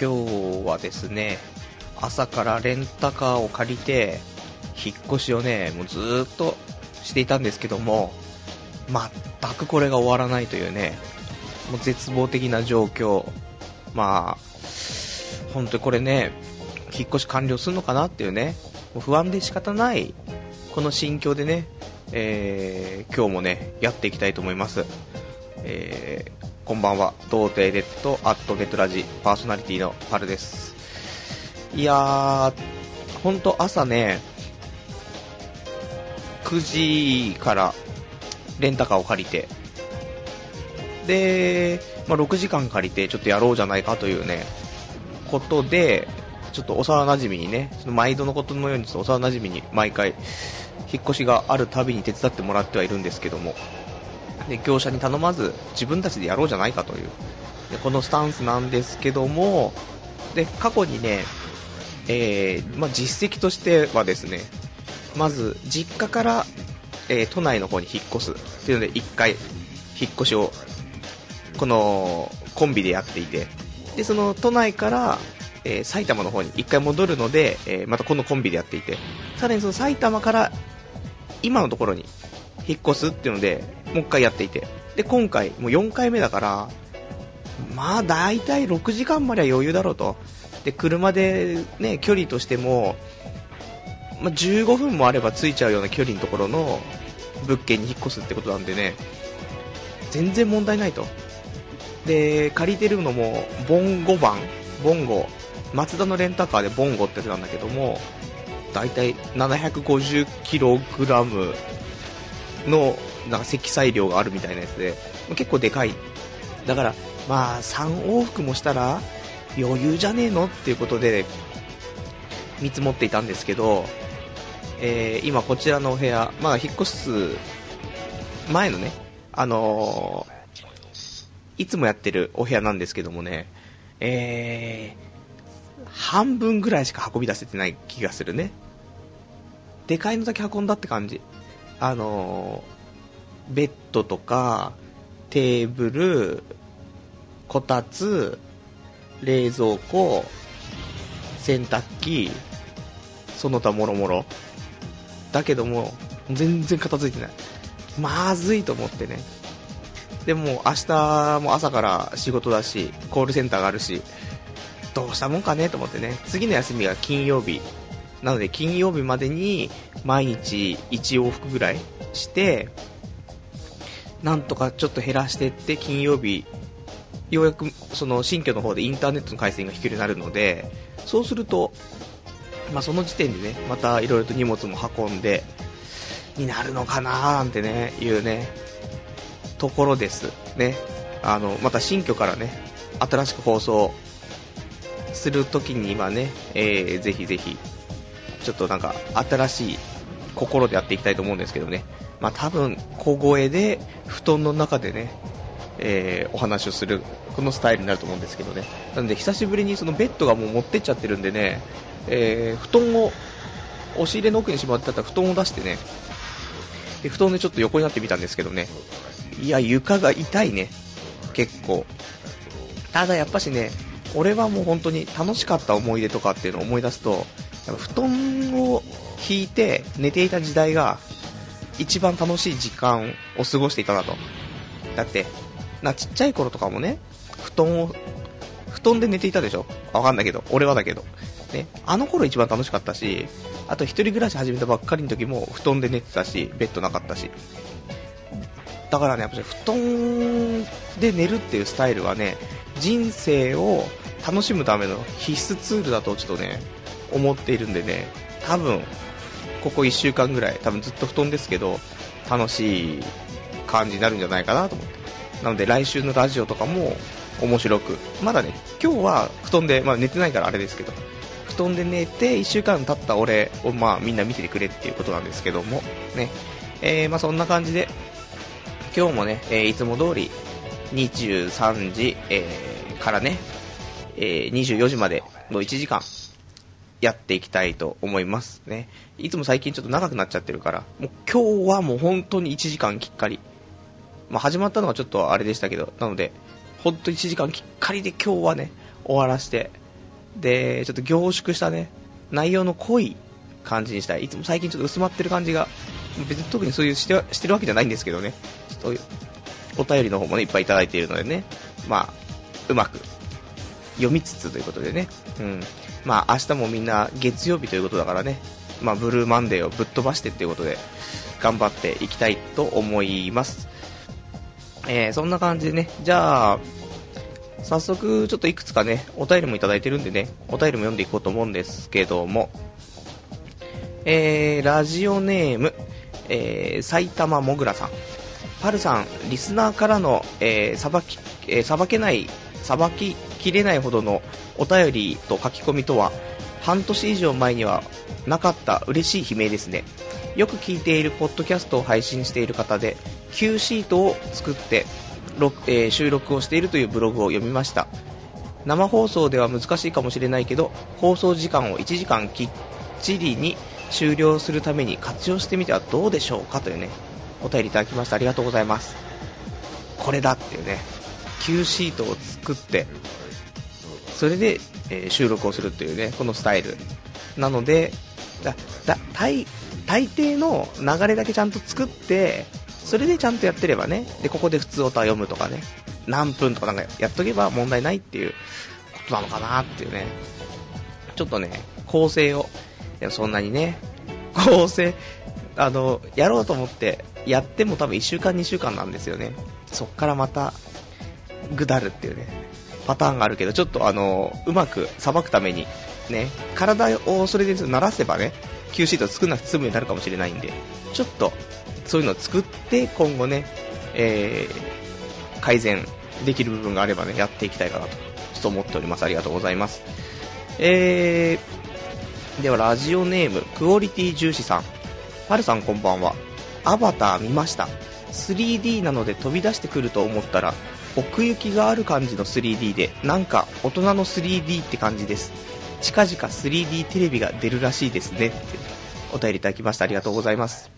今日はですね、朝からレンタカーを借りて、引っ越しをね、もうずっとしていたんですけども、全くこれが終わらないというね、もう絶望的な状況。まあ、本当にこれね、引っ越し完了するのかなっていうね、もう不安で仕方ない、この心境でね、えー、今日もね、やっていきたいと思います。えー、こんばんは、童貞ネット、アットネットラジ、パーソナリティのパルです。いやー、ほんと朝ね、9時からレンタカーを借りて、で、まあ、6時間借りてちょっとやろうじゃないかというね、ことで、ちょっと幼馴染にね、その毎度のことのようにちょっと幼馴染に毎回、引っ越しがあるたびに手伝ってもらってはいるんですけども、で業者に頼まず自分たちでやろうじゃないかという、でこのスタンスなんですけども、で過去にね、えーまあ、実績としてはですね、まず実家から、えー都内の方に引っ越すっていうので1回引っ越しをこのコンビでやっていてでその都内から、えー埼玉の方に1回戻るので、えーまたこのコンビでやっていてさらにその埼玉から今のところに引っ越すっていうのでもう1回やっていて。で今回もう4回目だからまあ大体6時間までは余裕だろうと。で車でね距離としてもまあ、15分もあれば着いちゃうような距離のところの物件に引っ越すってことなんでね、全然問題ないと。で、借りてるのも、ボンゴ版、ボンゴ、マツダのレンタカーでボンゴってやつなんだけども、だいたい 750kg のなんか積載量があるみたいなやつで、結構でかい。だから、まあ、3往復もしたら余裕じゃねえのっていうことで、見積もっていたんですけど、えー今こちらのお部屋、まあ引っ越す前のね、あのーいつもやってるお部屋なんですけどもね、えー半分ぐらいしか運び出せてない気がするね。でかいのだけ運んだって感じ。あのベッドとか、テーブル、こたつ、冷蔵庫、洗濯機、その他もろもろ。だけども、全然片付いてない。まずいと思ってね。でも明日も朝から仕事だし、コールセンターがあるし、どうしたもんかねと思ってね。次の休みが金曜日。なので金曜日までに毎日1往復ぐらいして、なんとかちょっと減らしていって金曜日、ようやくその新居の方でインターネットの回線が引けるようになるので、そうすると、まあ、その時点でね、またいろいろと荷物も運んで、になるのかなーなんてね、いうね、ところです。ね。あの、また新居からね、新しく放送するときにはね、えー、ぜひぜひ、ちょっとなんか、新しい心でやっていきたいと思うんですけどね。まあ、多分、小声で、布団の中でね、えーお話をする、このスタイルになると思うんですけどね。なので、久しぶりにそのベッドがもう持ってっちゃってるんでね、えー布団を、押し入れの奥にしまってあった布団を出してね、で布団でちょっと横になってみたんですけどね、いや、床が痛いね、結構。ただやっぱしね、俺はもう本当に楽しかった思い出とかっていうのを思い出すと、布団を引いて寝ていた時代が一番楽しい時間を過ごしていたなと。だって、な、ちっちゃい頃とかもね、布団を、布団で寝ていたでしょ？わかんないけど、俺はだけど。ね、あの頃一番楽しかったし、あと一人暮らし始めたばっかりの時も布団で寝てたし、ベッドなかったし。だからね、やっぱり布団で寝るっていうスタイルはね、人生を楽しむための必須ツールだとちょっとね、思っているんでね、多分、ここ1週間ぐらい、多分ずっと布団ですけど、楽しい感じになるんじゃないかなと思って。なので来週のラジオとかも面白く、まだね、今日は布団で、まあ寝てないからあれですけど、布団で寝て1週間経った俺をまあみんな見ててくれっていうことなんですけども、ね、えー、まあそんな感じで、今日もね、えーいつも通り23時、えーからね、えー24時までの1時間やっていきたいと思いますね。いつも最近ちょっと長くなっちゃってるから、もう今日はもう本当に1時間きっかり。まあ、始まったのはちょっとあれでしたけど、なので、本当に1時間きっかりで今日はね、終わらして、で、ちょっと凝縮したね、内容の濃い感じにしたい。いつも最近ちょっと薄まってる感じが、別に特にそういうしてしてるわけじゃないんですけどね、ちょっとお便りの方もね、いっぱいいただいているのでね、まあ、うまく読みつつということでね、うん。まあ、明日もみんな月曜日ということだからね、まあ、ブルーマンデーをぶっ飛ばしてっていうことで、頑張っていきたいと思います。えー、そんな感じでね、じゃあ、早速、ちょっといくつかね、お便りもいただいてるんでね、お便りも読んでいこうと思うんですけども、えー、ラジオネーム、えー、埼玉もぐらさん。パルさん、リスナーからの、えー、さばき、えー、さばけない、さばききれないほどのお便りと書き込みとは、半年以上前にはなかった嬉しい悲鳴ですね。よく聞いているポッドキャストを配信している方で、Q シートを作って、えー、収録をしているというブログを読みました。生放送では難しいかもしれないけど、放送時間を1時間きっちりに終了するために活用してみてはどうでしょうかというね、お便りいただきました。ありがとうございます。これだっていうね、Q シートを作って、それで、えー、収録をするっていうね、このスタイル。なので、だだ大大抵の流れだけちゃんと作って、それでちゃんとやってればね、で、ここで普通歌を読むとかね、何分とかなんかやっとけば問題ないっていうことなのかなっていうね、ちょっとね、構成を、そんなにね、構成、あの、やろうと思って、やっても多分1週間2週間なんですよね。そっからまた、ぐだるっていうね、パターンがあるけど、ちょっとあの、うまくさばくために、ね、体をそれで慣らせばね、Q シート作んなくて済むようになるかもしれないんで、ちょっと、そういうのを作って、今後ね、えー、改善できる部分があればね、やっていきたいかなと、ちょっと思っております。ありがとうございます。えー、ではラジオネーム、クオリティ重視さん。パルさんこんばんは。アバター見ました。3D なので飛び出してくると思ったら、奥行きがある感じの 3D で、なんか大人の 3D って感じです。近々 3D テレビが出るらしいですね。ってお便りいただきました。ありがとうございます。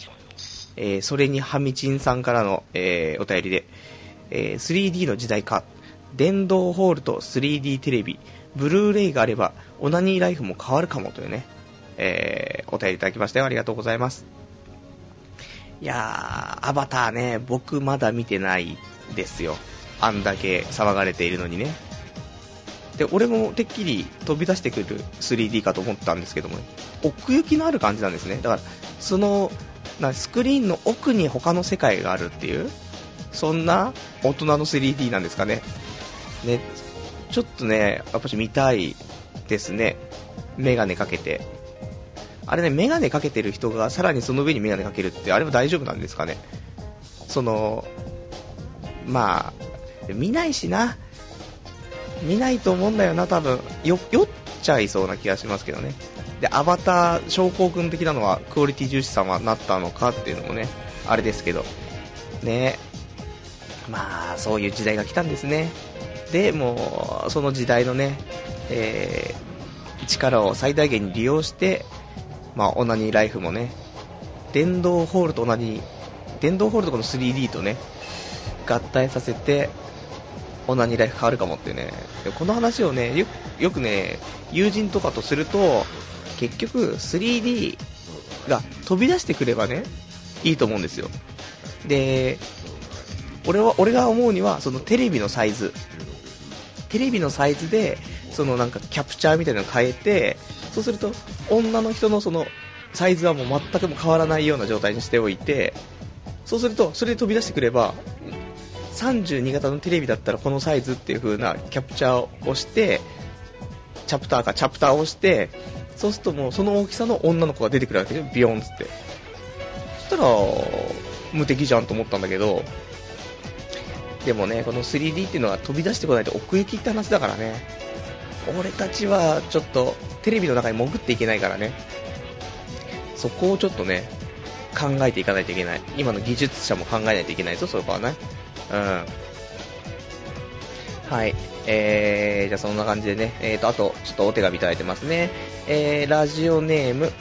えー、それにハミチンさんからの、えー、お便りで、えー、3D の時代か、電動ホールと 3D テレビ、ブルーレイがあれば、オナニーライフも変わるかもというね、えー、お便りいただきましたよ。ありがとうございます。いやー、アバターね、僕まだ見てないですよ。あんだけ騒がれているのにね。で、俺もてっきり飛び出してくる 3D かと思ったんですけども、奥行きのある感じなんですね。だから、その、なスクリーンの奥に他の世界があるっていう、そんな大人の 3D なんですかね。ね、ちょっとね、やっぱし見たいですね。メガネかけて。あれね、メガネかけてる人がさらにその上にメガネかけるって、あれは大丈夫なんですかね。その、まあ、見ないしな。見ないと思うんだよな、多分。酔っちゃいそうな気がしますけどね。で、アバター、症候群的なのは、クオリティ重視さんはなったのかっていうのもね、あれですけど。ねまあ、そういう時代が来たんですね。で、もう、その時代のね、えー、力を最大限に利用して、まあ、オナニーライフもね、電動ホールとオナニー、電動ホールとこの 3D とね、合体させて、オナニーライフ変わるかもってね、この話をね、よよくね、友人とかとすると、結局 3D が飛び出してくればね、いいと思うんですよ。で、俺は、俺が思うには、そのテレビのサイズ、テレビのサイズで、そのなんかキャプチャーみたいなのを変えて、そうすると、女の人のその、サイズはもう全くも変わらないような状態にしておいて、そうすると、それで飛び出してくれば、32型のテレビだったらこのサイズっていう風なキャプチャーをして、チャプターかチャプターをして、そうするともうその大きさの女の子が出てくるわけでビヨンつって。そしたら、無敵じゃんと思ったんだけど、でもね、この 3D っていうのは飛び出してこないと奥行きって話だからね。俺たちはちょっとテレビの中に潜っていけないからね。そこをちょっとね、考えていかないといけない。今の技術者も考えないといけないぞ、そこはね。うん。はい。えー、じゃあそんな感じでね、えーと、あと、ちょっとお手紙いただいてますね。えー、ラジオネーム、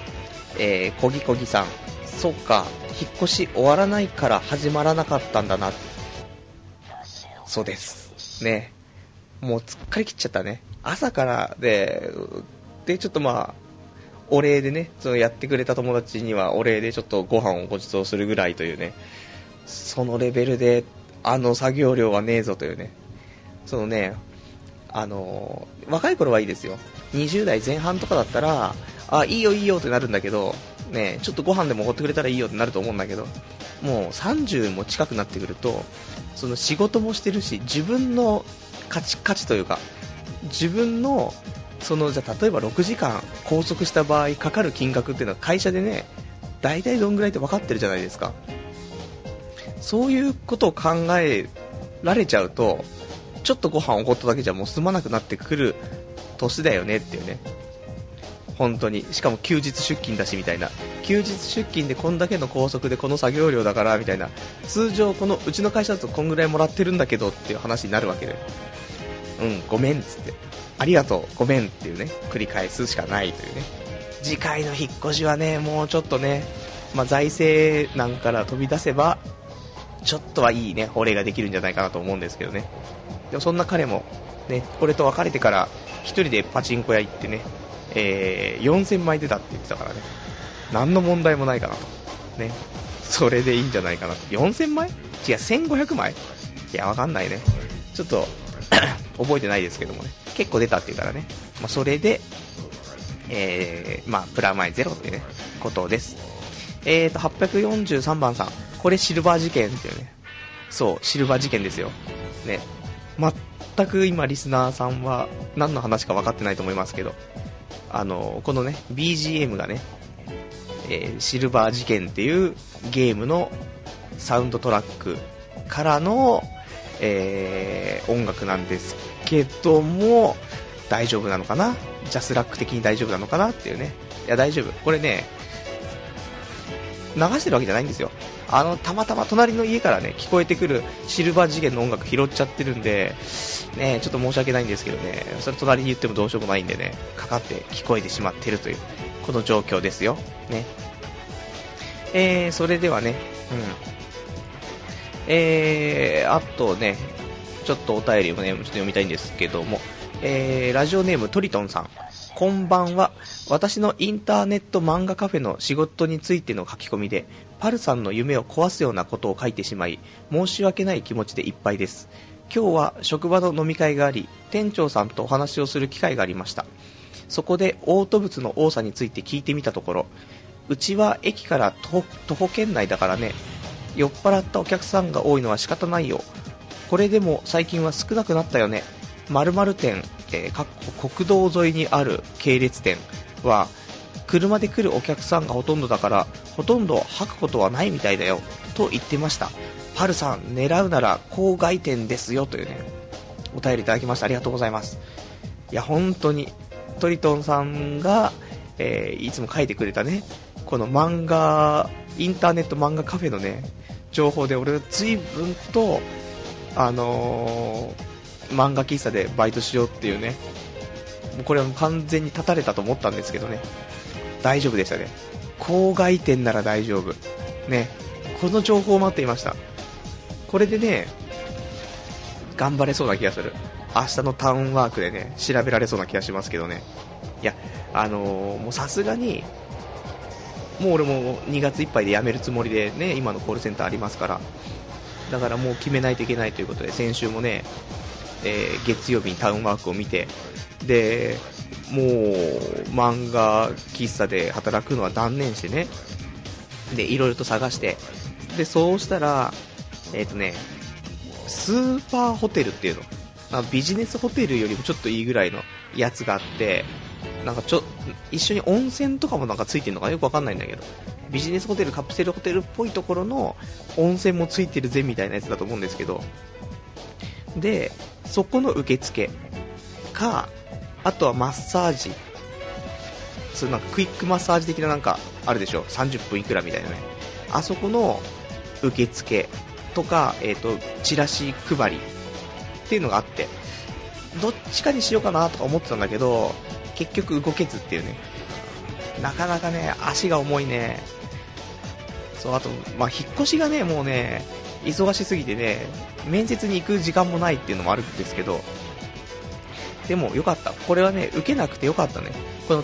えー、こぎこぎさん。そっか、引っ越し終わらないから始まらなかったんだな。そうです。ね。もう疲れ切っちゃったね。朝からで、で、ちょっとまあ、お礼でね、そのやってくれた友達にはお礼でちょっとご飯をご馳走するぐらいというね、そのレベルで、あの作業量はねえぞというね、そのね、あの若い頃はいいですよ。20代前半とかだったら、あ、いいよいいよってなるんだけど、ね、ちょっとご飯でもおごってくれたらいいよってなると思うんだけど、もう30も近くなってくると、その仕事もしてるし、自分の価値価値というか、自分の、その、じゃ例えば6時間拘束した場合かかる金額っていうのは会社でね、大体どんぐらいって分かってるじゃないですか。そういうことを考えられちゃうと、ちょっとご飯おごっただけじゃもう済まなくなってくる年だよねっていうね。本当に。しかも休日出勤だしみたいな。休日出勤でこんだけの拘束でこの作業量だからみたいな。通常このうちの会社だとこんぐらいもらってるんだけどっていう話になるわけで。うん、ごめんっつって。ありがとう、ごめんっていうね、繰り返すしかないというね。次回の引っ越しはね、もうちょっとね、まあ、財政難から飛び出せば、ちょっとはいいね、法令ができるんじゃないかなと思うんですけどね。でもそんな彼も、ね、俺と別れてから1人でパチンコ屋行ってね、えー、4000枚出たって言ってたからね、何の問題もないかなと。ね、それでいいんじゃないかなと。4000枚？違う、1500枚？いや、わかんないね。ちょっと 覚えてないですけどもね、結構出たっていうからね、まあ、それで、えー、まあ、プラマイゼロってね、ことです。えーと、843番さん、これシルバー事件っていうね、そう、シルバー事件ですよ。ね、全く今リスナーさんは何の話か分かってないと思いますけど、あの、このね、BGM がね、えー、シルバー事件っていうゲームのサウンドトラックからの、えー、音楽なんですけども、大丈夫なのかな？ジャスラック的に大丈夫なのかな？っていうね。いや、大丈夫。これね、流してるわけじゃないんですよ。あの、たまたま隣の家からね、聞こえてくるシルバー次元の音楽拾っちゃってるんで、ね、ちょっと申し訳ないんですけどね、それ隣に言ってもどうしようもないんでね、かかって聞こえてしまってるという、この状況ですよ。ね。えー、それではね、うん。えー、あとね、ちょっとお便りもね、ちょっと読みたいんですけども、えー、ラジオネームトリトンさん。こんばんは。私のインターネット漫画カフェの仕事についての書き込みで、パルさんの夢を壊すようなことを書いてしまい、申し訳ない気持ちでいっぱいです。今日は職場の飲み会があり、店長さんとお話をする機会がありました。そこで嘔吐物の多さについて聞いてみたところ、うちは駅から徒歩圏内だからね、酔っ払ったお客さんが多いのは仕方ないよ。これでも最近は少なくなったよね。〇〇店、えー、国道沿いにある系列店は、車で来るお客さんがほとんどだから、ほとんど吐くことはないみたいだよ、と言ってました。パルさん、狙うなら郊外店ですよ、というね、お便りいただきました。ありがとうございます。いや、本当に、トリトンさんが、えー、いつも書いてくれたね、この漫画、インターネット漫画カフェのね、情報で俺は随分と、あのー漫画喫茶でバイトしようっていうね、もうこれは完全に立たれたと思ったんですけどね、大丈夫でしたね。郊外店なら大丈夫。ね、この情報を待っていました。これでね、頑張れそうな気がする。明日のタウンワークでね、調べられそうな気がしますけどね。いや、あのー、もうさすがに、もう俺も2月いっぱいで辞めるつもりでね、今のコールセンターありますから、だからもう決めないといけないということで、先週もね、えー、月曜日にタウンワークを見て、で、もう漫画喫茶で働くのは断念してね、で、いろいろと探して、で、そうしたら、えっ、ー、とね、スーパーホテルっていうの、なんかビジネスホテルよりもちょっといいぐらいのやつがあって、なんかちょ、一緒に温泉とかもなんかついてるのかよくわかんないんだけど、ビジネスホテル、カプセルホテルっぽいところの温泉もついてるぜみたいなやつだと思うんですけど、で、そこの受付か、あとはマッサージ、そうなんかクイックマッサージ的ななんかあるでしょ、30分いくらみたいなね、あそこの受付とか、えっ、ー、と、チラシ配りっていうのがあって、どっちかにしようかなとか思ってたんだけど、結局動けずっていうね、なかなかね、足が重いね、そう、あと、まあ、引っ越しがね、もうね、忙しすぎてね、面接に行く時間もないっていうのもあるんですけど、でもよかった。これはね、受けなくてよかったね。この、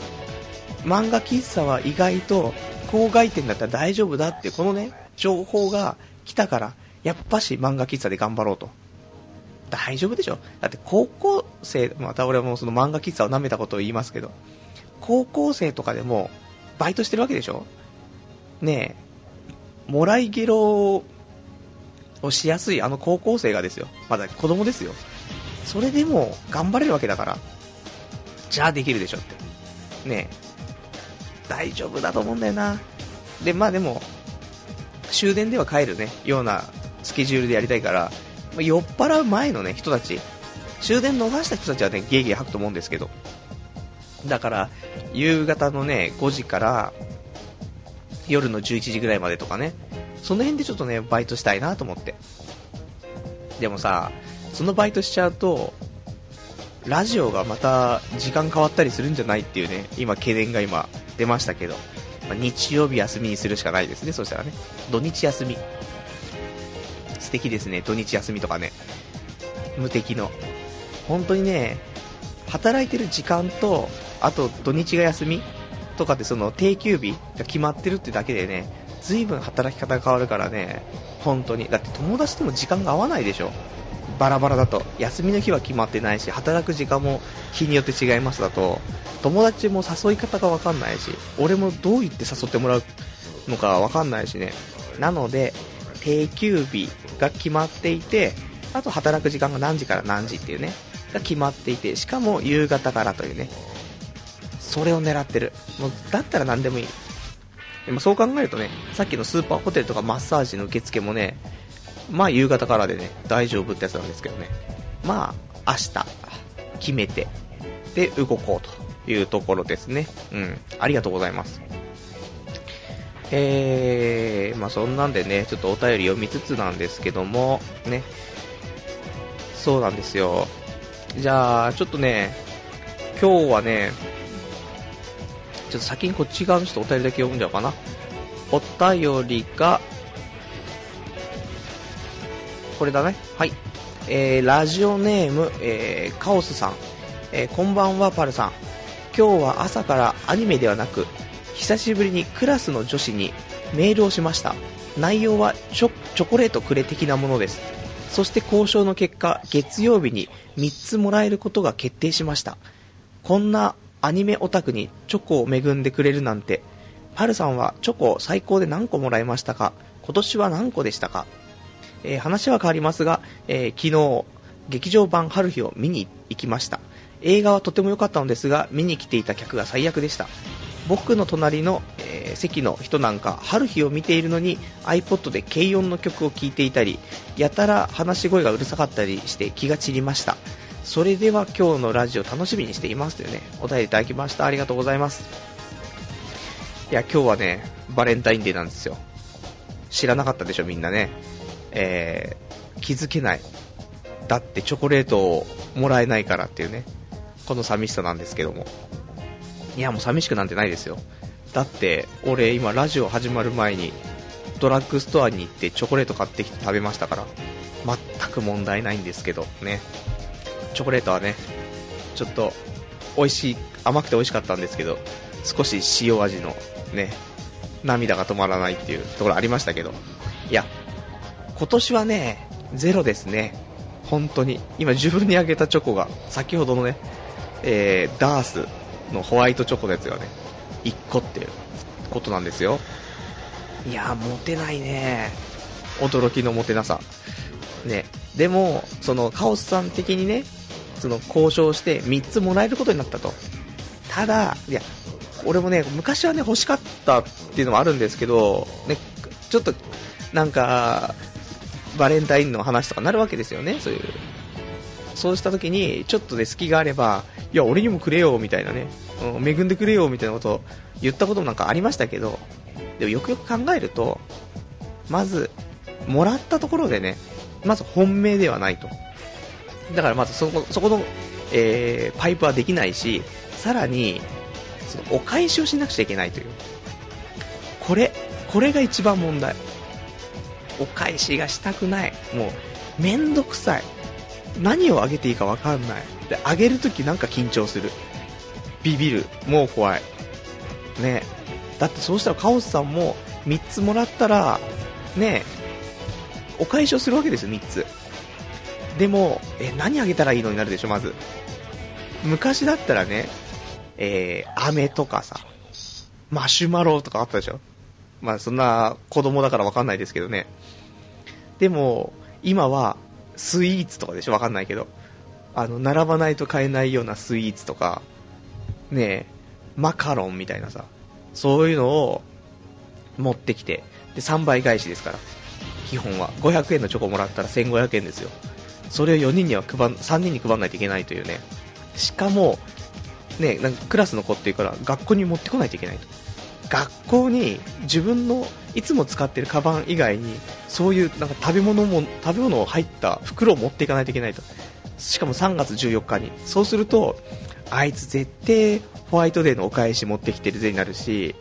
漫画喫茶は意外と、郊外店だったら大丈夫だって、このね、情報が来たから、やっぱし漫画喫茶で頑張ろうと。大丈夫でしょ？だって高校生、また俺もその漫画喫茶を舐めたことを言いますけど、高校生とかでも、バイトしてるわけでしょ？ねえ、もらいゲロをしやすいあの高校生がですよ。まだ子供ですよ。それでも頑張れるわけだから。じゃあできるでしょって。ね、大丈夫だと思うんだよな。で、まあでも、終電では帰るね、ようなスケジュールでやりたいから、まあ、酔っ払う前のね、人たち、終電逃した人たちはね、ゲーゲー吐くと思うんですけど、だから、夕方のね、5時から夜の11時ぐらいまでとかね、その辺でちょっとね、バイトしたいなと思って。でもさ、そのバイトしちゃうと、ラジオがまた時間変わったりするんじゃないっていうね、今懸念が今出ましたけど、まあ、日曜日休みにするしかないですね、そしたらね。土日休み。素敵ですね、土日休みとかね。無敵の。本当にね、働いてる時間と、あと土日が休みとかってその定休日が決まってるってだけでね、随分働き方が変わるからね、本当に。だって友達とも時間が合わないでしょ。バラバラだと。休みの日は決まってないし働く時間も日によって違いますだと。友達も誘い方が分かんないし俺もどう言って誘ってもらうのか分かんないしね。なので定休日が決まっていてあと働く時間が何時から何時っていうね。が決まっていてしかも夕方からというね。それを狙ってる。もうだったら何でもいい。でもそう考えるとねさっきのスーパーホテルとかマッサージの受付もねまあ夕方からでね、大丈夫ってやつなんですけどね。まあ、明日、決めて、で、動こうというところですね。うん。ありがとうございます。えー、まあそんなんでね、ちょっとお便り読みつつなんですけども、ね。そうなんですよ。じゃあ、ちょっとね、今日はね、ちょっと先にこっち側の人お便りだけ読んじゃおうかな。お便りが、これだね。はい。えー、ラジオネーム、えー、カオスさん。えー、こんばんは、パルさん。今日は朝からアニメではなく、久しぶりにクラスの女子にメールをしました。内容はチョチョコレートくれ的なものです。そして交渉の結果、月曜日に3つもらえることが決定しました。こんなアニメオタクにチョコを恵んでくれるなんて、パルさんはチョコ最高で何個もらいましたか？今年は何個でしたか？えー、話は変わりますが、えー、昨日、劇場版春日を見に行きました。映画はとても良かったのですが、見に来ていた客が最悪でした。僕の隣の、えー、席の人なんか、春日を見ているのに iPod で軽音の曲を聴いていたり、やたら話し声がうるさかったりして気が散りました。それでは今日のラジオ楽しみにしていますというね、お便りいただきました。ありがとうございます。いや、今日はね、バレンタインデーなんですよ。知らなかったでしょ、みんなね。えー、気づけない。だってチョコレートをもらえないからっていうね、この寂しさなんですけども。いや、もう寂しくなんてないですよ。だって、俺今ラジオ始まる前に、ドラッグストアに行ってチョコレート買ってきて食べましたから、全く問題ないんですけど、ね。チョコレートはね、ちょっと、美味しい、甘くて美味しかったんですけど、少し塩味のね、涙が止まらないっていうところありましたけど、いや、今年はね、ゼロですね。本当に。今自分にあげたチョコが、先ほどのね、えー、ダースのホワイトチョコのやつがね、1個っていうことなんですよ。いやー、モテないね。驚きのモテなさ。ね。でも、その、カオスさん的にね、その、交渉して3つもらえることになったと。ただ、いや、俺もね、昔はね、欲しかったっていうのもあるんですけど、ね、ちょっと、なんか、バレンタインの話とかなるわけですよね、そういう。そうした時に、ちょっとね、隙があれば、いや、俺にもくれよ、みたいなね、うん、恵んでくれよ、みたいなことを言ったこともなんかありましたけど、でもよくよく考えると、まず、もらったところでね、まず本命ではないと。だからまずそこそこの、えー、パイプはできないし、さらに、そのお返しをしなくちゃいけないという。これ、これが一番問題。お返しがしたくない。もう、めんどくさい。何をあげていいかわかんない。で、あげるときなんか緊張する。ビビる。もう怖い。ねだってそうしたらカオスさんも3つもらったら、ねお返しをするわけですよ、3つ。でも、え、何あげたらいいのになるでしょ、まず。昔だったらね、えー、飴とかさ、マシュマロとかあったでしょ。まあそんな子供だからわかんないですけどね。でも、今はスイーツとかでしょわかんないけど。あの、並ばないと買えないようなスイーツとか、ねマカロンみたいなさ、そういうのを持ってきて、で、3倍返しですから、基本は。500円のチョコもらったら1500円ですよ。それを4人には配3人に配らないといけないというね。しかも、ね、なんかクラスの子っていうから学校に持ってこないといけないと。学校に自分のいつも使ってるカバン以外にそういうなんか食べ物も食べ物を入った袋を持っていかないといけないとしかも3月14日にそうするとあいつ絶対ホワイトデーのお返し持ってきてるぜになるし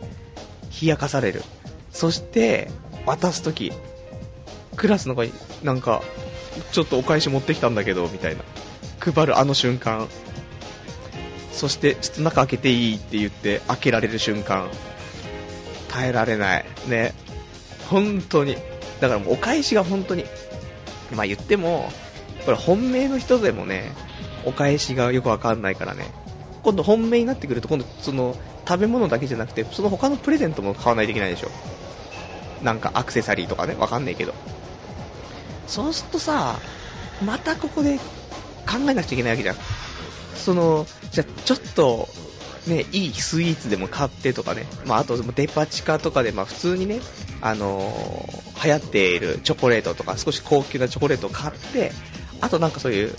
冷やかされるそして渡すときクラスの子になんかちょっとお返し持ってきたんだけどみたいな。配るあの瞬間。そしてちょっと中開けていいって言って開けられる瞬間。耐えられない。ね。本当に。だからもうお返しが本当に。まあ言ってもこれ本命の人でもねお返しがよくわかんないからね。今度本命になってくると今度その食べ物だけじゃなくてその他のプレゼントも買わないといけないでしょ。なんかアクセサリーとかねわかんないけど。そうするとさまたここで考えなくちゃいけないわけじゃん。そのじゃちょっとね、いいスイーツでも買ってとかね、まあ、あとデパ地下とかで、まあ、普通にね、あのー、流行っているチョコレートとか少し高級なチョコレートを買ってあとなんかそういう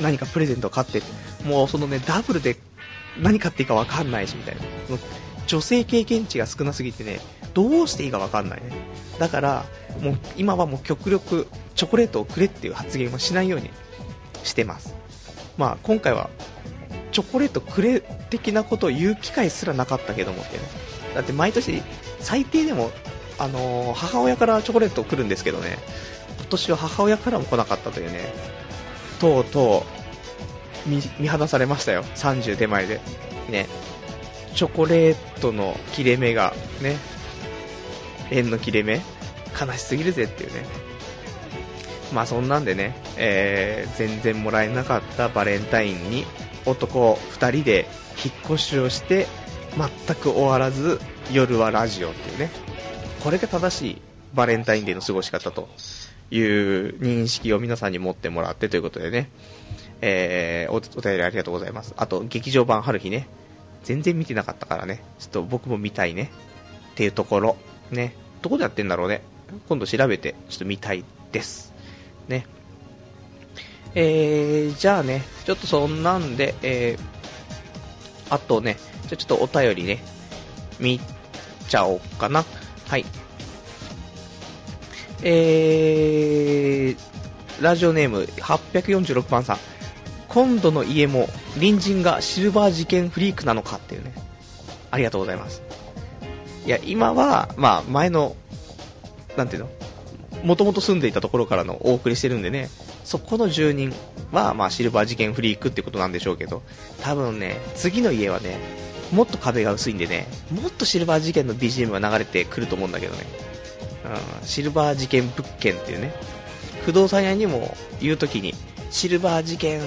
何かプレゼントを買ってもうそのねダブルで何買っていいか分かんないしみたいな。女性経験値が少なすぎてねどうしていいか分かんないねだからもう今はもう極力チョコレートをくれっていう発言をしないようにしてますまあ今回はチョコレートくれ的なことを言う機会すらなかったけどもってね。だって毎年、最低でも、あのー、母親からチョコレート来るんですけどね、今年は母親からも来なかったというね、とうとう見、見放されましたよ。30手前で。ね。チョコレートの切れ目が、ね、円の切れ目。悲しすぎるぜっていうね。まあそんなんでね、えー、全然もらえなかったバレンタインに男2人で引っ越しをして全く終わらず夜はラジオっていうね。これが正しいバレンタインデーの過ごし方という認識を皆さんに持ってもらってということでね、えー、おお便りありがとうございます。あと劇場版春日ね。全然見てなかったからね。ちょっと僕も見たいね。っていうところ。ね。どこでやってんだろうね。今度調べてちょっと見たいです。ね。えー、じゃあね、ちょっとそんなんで、えー、あとね、じゃちょっとお便りね、見ちゃおうかな。はい。えー、ラジオネーム846番さん。今度の家も隣人がシルバー事件フリークなのかっていうね。ありがとうございます。いや、今は、まあ、前の、なんていうの？もともと住んでいたところからのお送りしてるんでね、そこの住人は、まあ、シルバー事件フリークってことなんでしょうけど、多分ね、次の家はね、もっと壁が薄いんでね、もっとシルバー事件の BGM が流れてくると思うんだけどね、うん、シルバー事件物件っていうね、不動産屋にも言うときに、シルバー事件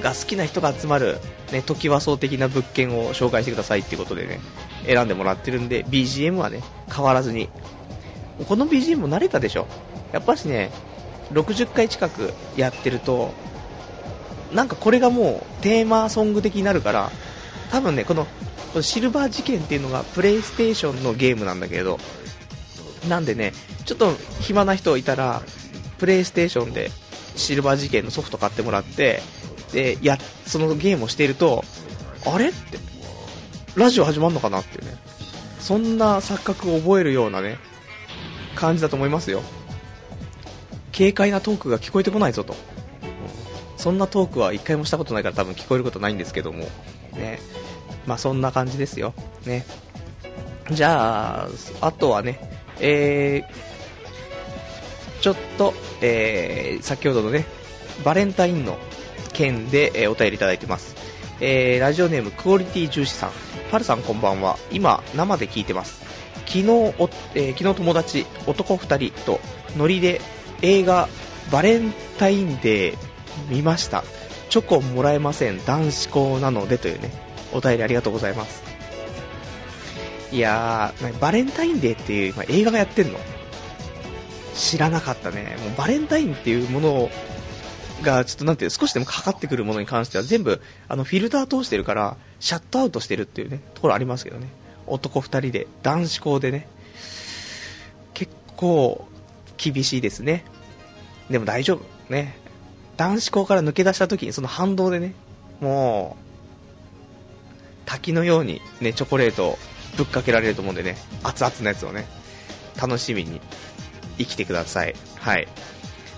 が好きな人が集まる、ね、時和荘的な物件を紹介してくださいってことでね、選んでもらってるんで、BGM はね、変わらずに。この BGM も慣れたでしょ？やっぱしね、60回近くやってると、なんかこれがもうテーマソング的になるから、多分ね、このシルバー事件っていうのがプレイステーションのゲームなんだけど、なんでね、ちょっと暇な人いたら、プレイステーションでシルバー事件のソフト買ってもらって、で、や、そのゲームをしていると、あれ？って、ラジオ始まるのかなっていうね、そんな錯覚を覚えるようなね、感じだと思いますよ。軽快なトークが聞こえてこないぞと。そんなトークは一回もしたことないから多分聞こえることないんですけども、ね。まあそんな感じですよ。ね。じゃあ、あとはね、えー、ちょっと、えー、先ほどのね、バレンタインの件で、えーお便りいただいてます。えーラジオネームクオリティ重視さん。パルさんこんばんは。今、生で聞いてます。昨日お、えー昨日友達、男2人とノリで映画バレンタインデー見ました。チョコもらえません。男子校なのでというね、お便りありがとうございます。いやー、バレンタインデーっていう今映画がやってんの？知らなかったね。もうバレンタインっていうものが、ちょっとなんていう、少しでもかかってくるものに関しては全部、あの、フィルター通してるから、シャットアウトしてるっていうね、ところありますけどね。男二人で、男子校でね。結構、厳しいですね。でも大丈夫。ね。男子校から抜け出した時にその反動でね、もう、滝のようにね、チョコレートをぶっかけられると思うんでね、熱々のやつをね、楽しみに生きてください。はい。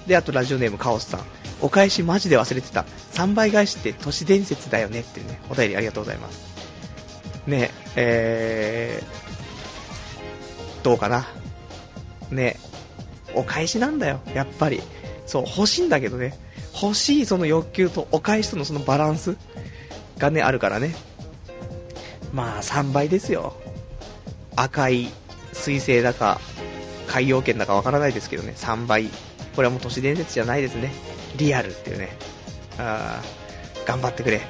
で、あとラジオネームカオスさん。お返しマジで忘れてた。3倍返しって都市伝説だよねっていうね、お便りありがとうございます。ね、えー、どうかな。ね、お返しなんだよ、やっぱり。そう、欲しいんだけどね。欲しいその欲求とお返しとのそのバランスがね、あるからね。まあ、3倍ですよ。赤い水星だか、海洋圏だかわからないですけどね、3倍。これはもう都市伝説じゃないですね。リアルっていうね。あー頑張ってくれ。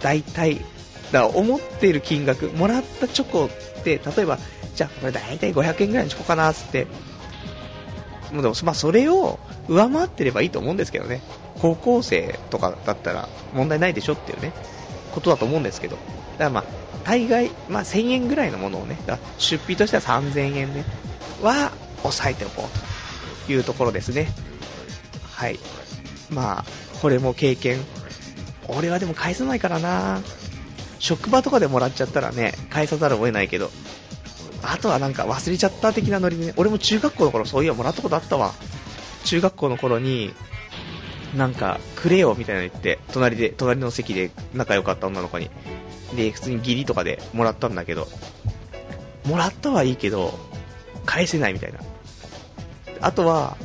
大体、だから思っている金額、もらったチョコって、例えば、じゃあこれ大体500円ぐらいのチョコかなっつって、もうでも、まあそれを上回ってればいいと思うんですけどね。高校生とかだったら問題ないでしょっていうね、ことだと思うんですけど。だからまあ、大概、まあ1000円ぐらいのものをね、出費としては3000円ね、は抑えておこうというところですね。はい。まあ、これも経験。俺はでも返さないからな職場とかでもらっちゃったらね、返さざるを得ないけど、あとはなんか忘れちゃった的なノリでね、俺も中学校の頃そういやもらったことあったわ。中学校の頃に、なんか、くれよみたいなの言って、隣で、隣の席で仲良かった女の子に。で、普通に義理とかでもらったんだけど、もらったはいいけど、返せないみたいな。あとは、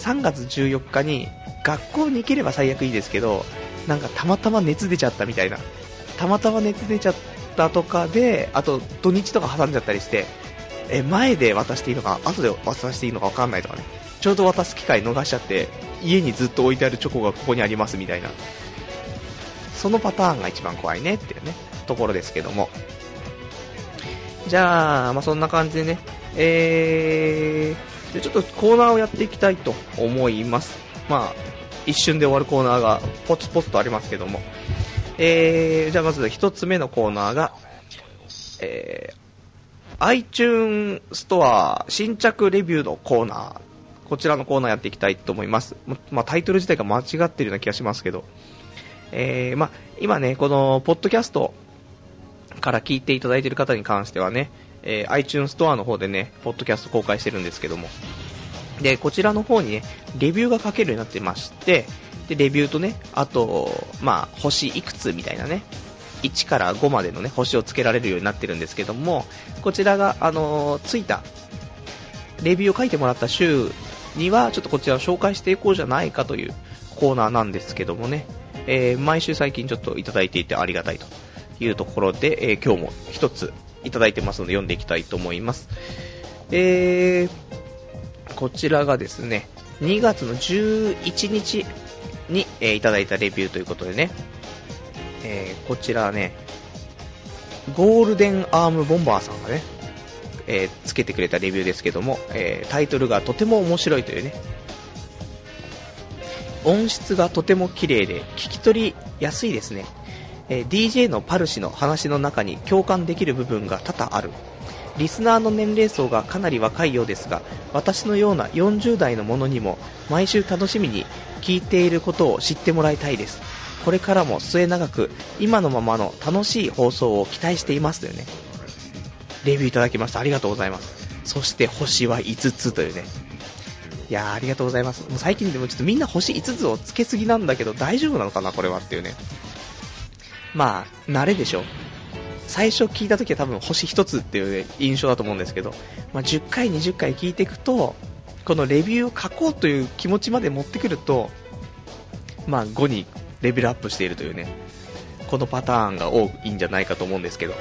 3月14日に学校に行ければ最悪いいですけど、なんかたまたま熱出ちゃったみたいな。たまたま熱出ちゃったとかで、あと土日とか挟んじゃったりして、え、前で渡していいのか、後で渡していいのか分かんないとかね。ちょうど渡す機会逃しちゃって、家にずっと置いてあるチョコがここにありますみたいな。そのパターンが一番怖いねっていうね、ところですけども。じゃあ、まあ、そんな感じでね、えー、ちょっとコーナーをやっていきたいと思います。まあ、一瞬で終わるコーナーがポツポツとありますけども。えー、じゃあまず一つ目のコーナーが、えー、iTunes ストア新着レビューのコーナー。こちらのコーナーやっていきたいと思います。まあ、タイトル自体が間違ってるような気がしますけど。えー、ま、今ね、この、ポッドキャストから聞いていただいている方に関してはね、えー iTunes ストアの方でね、ポッドキャスト公開してるんですけども。で、こちらの方にね、レビューが書けるようになってまして、で、レビューとね、あと、まあ、星いくつみたいなね、1から5までのね、星をつけられるようになってるんですけども、こちらが、あのついた、レビューを書いてもらった週には、ちょっとこちらを紹介していこうじゃないかというコーナーなんですけどもね、えー毎週最近ちょっといただいていてありがたいというところで、えー今日も一ついただいてますので読んでいきたいと思います。えー、こちらがですね、2月の11日に、えーいただいたレビューということでね、えーこちらね、ゴールデンアームボンバーさんがね、えーつけてくれたレビューですけども、えータイトルがとても面白いというね、音質がとても綺麗で聞き取りやすいですね、えー DJ のパル氏の話の中に共感できる部分が多々ある。リスナーの年齢層がかなり若いようですが私のような40代の者にも毎週楽しみに聞いていることを知ってもらいたいです。これからも末永く今のままの楽しい放送を期待していますというね。レビューいただきました。ありがとうございます。そして星は5つというね。いやありがとうございます。もう最近でもちょっとみんな星5つをつけすぎなんだけど大丈夫なのかなこれはっていうね。まあ慣れでしょ。最初聞いた時は多分星1つっていう印象だと思うんですけど、まあ、10回、20回聞いていくと、このレビューを書こうという気持ちまで持ってくると、まあ5にレベルアップしているというね、このパターンが多いんじゃないかと思うんですけど、ね、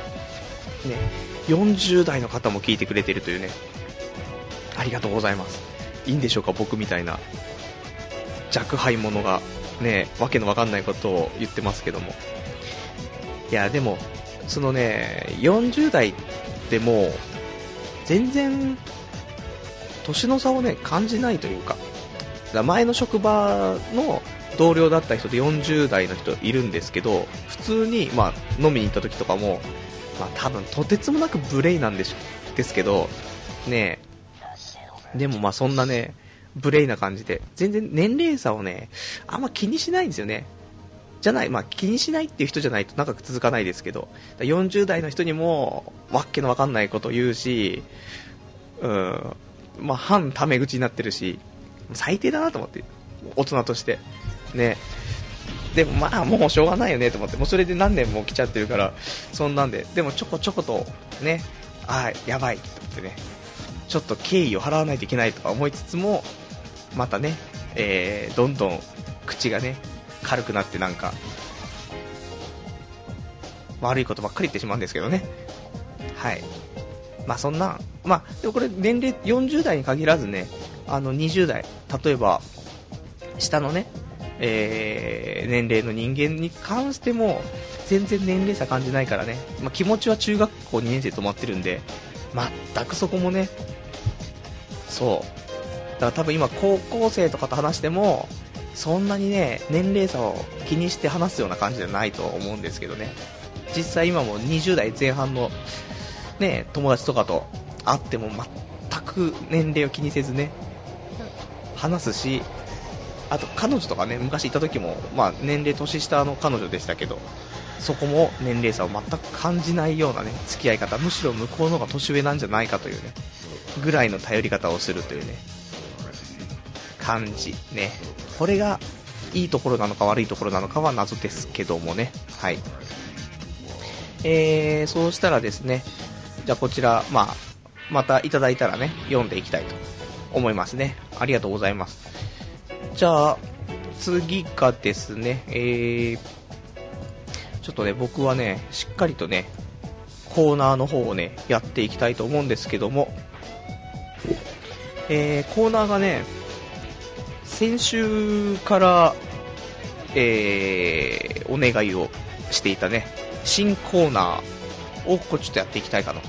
40代の方も聞いてくれているというね、ありがとうございます。いいんでしょうか、僕みたいな若輩者がね、わけのわかんないことを言ってますけども。いや、でも、そのね、40代でも、全然、年の差をね、感じないというか、前の職場の同僚だった人で40代の人いるんですけど、普通に、まあ、飲みに行った時とかも、まあ、多分とてつもなく無礼なんでしですけど、ねえでもまあそんなね、無礼な感じで、全然年齢差をね、あんま気にしないんですよね。じゃない、まあ、気にしないっていう人じゃないと長く続かないですけど、40代の人にも、わっけのわかんないこと言うし、うん、まあ、反タメ口になってるし、最低だなと思って、大人として。ね。でもまあ、もうしょうがないよねと思って、もうそれで何年も来ちゃってるから、そんなんで、でもちょこちょこと、ね、ああ、やばいと思ってね、ちょっと敬意を払わないといけないとか思いつつも、またね、えー、どんどん口がね、軽くなってなんか、悪いことばっかり言ってしまうんですけどね。はい。まあそんな、まあ、でもこれ年齢40代に限らずね、あの20代、例えば、下のね、えー、年齢の人間に関しても、全然年齢差感じないからね、まあ、気持ちは中学校2年生止まってるんで、全くそこもね、そう、だから多分今高校生とかと話しても、そんなにね、年齢差を気にして話すような感じじゃないと思うんですけどね。実際今も20代前半のね、友達とかと会っても全く年齢を気にせずね、話すし、あと彼女とかね、昔いた時も、まあ年齢年下の彼女でしたけど、そこも年齢差を全く感じないようなね、付き合い方、むしろ向こうの方が年上なんじゃないかというね、ぐらいの頼り方をするというね、感じ。ね。これがいいところなのか悪いところなのかは謎ですけどもね。はい。えー、そうしたらですね、じゃあこちら、まあ、またいただいたらね、読んでいきたいと思いますね。ありがとうございます。じゃあ、次がですね、えー、ちょっとね、僕はね、しっかりとね、コーナーの方をね、やっていきたいと思うんですけども、えー、コーナーがね、先週から、えー、お願いをしていたね、新コーナーをこちょっとやっていきたいかな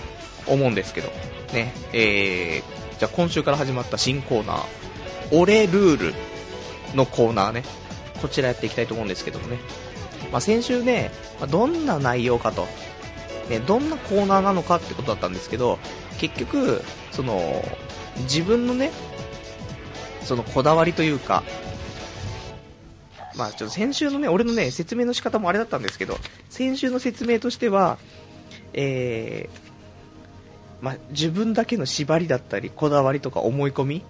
思うんですけど、ね、えー、じゃあ今週から始まった新コーナー、俺ルールのコーナーね、こちらやっていきたいと思うんですけどもね、まあ、先週ね、まあ、どんな内容かと、ね、どんなコーナーなのかってことだったんですけど、結局、その、自分のね、そのこだわりというか、まあ、ちょっと先週のね、俺のね、説明の仕方もあれだったんですけど、先週の説明としては、えー、まあ、自分だけの縛りだったり、こだわりとか思い込み、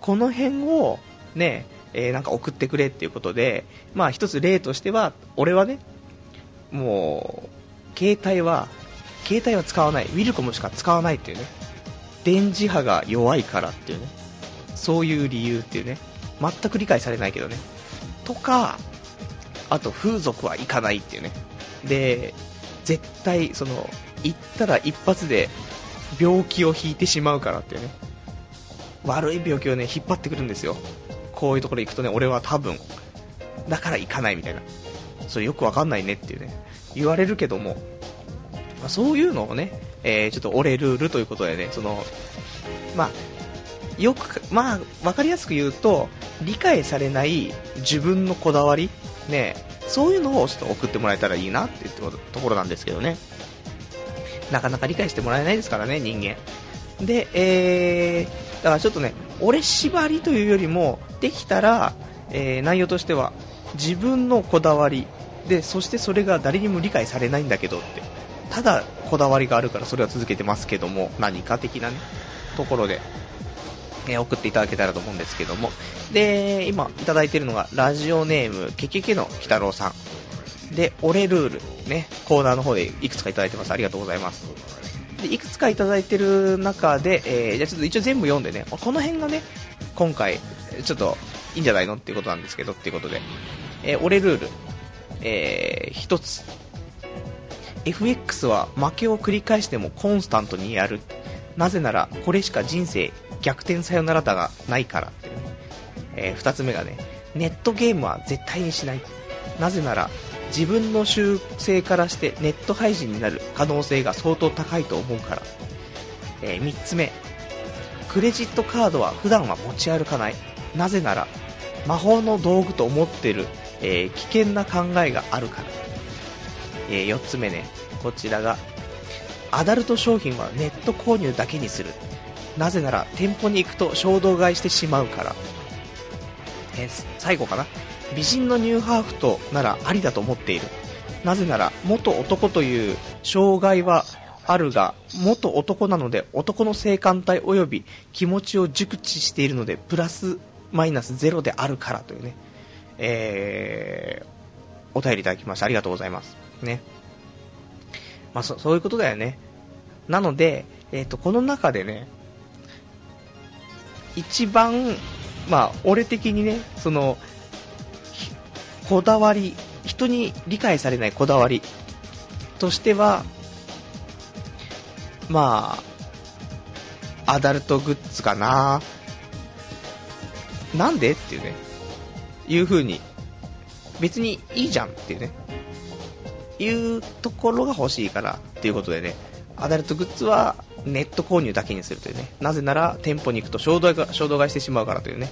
この辺をね、えー、なんか送ってくれっていうことで、まあ一つ例としては、俺はね、もう、携帯は、携帯は使わない、ウィルコムしか使わないっていうね、電磁波が弱いからっていうね、そういう理由っていうね、全く理解されないけどね。とか、あと風俗は行かないっていうね。で、絶対、その、行ったら一発で病気を引いてしまうからっていうね。悪い病気をね、引っ張ってくるんですよ。こういうところ行くとね、俺は多分、だから行かないみたいな。それよくわかんないねっていうね、言われるけども、まあ、そういうのをね、えー、ちょっと俺ルールということでね、その、まあ、よく、まあ、わかりやすく言うと、理解されない自分のこだわり、ね、そういうのをちょっと送ってもらえたらいいなっていうところなんですけどね。なかなか理解してもらえないですからね、人間。で、えー、だからちょっとね、俺縛りというよりも、できたら、えー、内容としては、自分のこだわり、で、そしてそれが誰にも理解されないんだけどって、ただこだわりがあるからそれは続けてますけども、何か的なね、ところで、え送っていただけたらと思うんですけども。で、今いただいてるのが、ラジオネーム、ケケケの鬼太郎さん。で、俺ルール、ね、コーナーの方でいくつかいただいてます。ありがとうございます。で、いくつかいただいてる中で、えー、じゃちょっと一応全部読んでね、この辺がね、今回、ちょっといいんじゃないのっていうことなんですけど、っていうことで、えー、俺ルール、えー、一つ、FX は負けを繰り返してもコンスタントにやる。なぜなら、これしか人生逆転さよならだがないからっていう。えー、二つ目がね、ネットゲームは絶対にしない。なぜなら、自分の習性からしてネット配信になる可能性が相当高いと思うから。えー、3つ目、クレジットカードは普段は持ち歩かない。なぜなら、魔法の道具と思ってる、えー、危険な考えがあるから。えー、4つ目ね、こちらが、アダルト商品はネット購入だけにする。なぜなら、店舗に行くと衝動買いしてしまうから。えー、最後かな。美人のニューハーフとならありだと思っている。なぜなら、元男という障害はあるが、元男なので男の性感帯及び気持ちを熟知しているので、プラスマイナスゼロであるからというね、えー、お便りいただきましてありがとうございます。ね。まあ、そそういうことだよね。なので、え、ー、と、この中でね、一番、まあ、俺的にね、その、こだわり、人に理解されないこだわりとしては、まあ、アダルトグッズかな。なんでっていうね、いう風に、別にいいじゃんっていうね、いうところが欲しいからっていうことでね、アダルトグッズはネット購入だけにするというね、なぜなら店舗に行くと衝動衝動買いしてしまうからというね、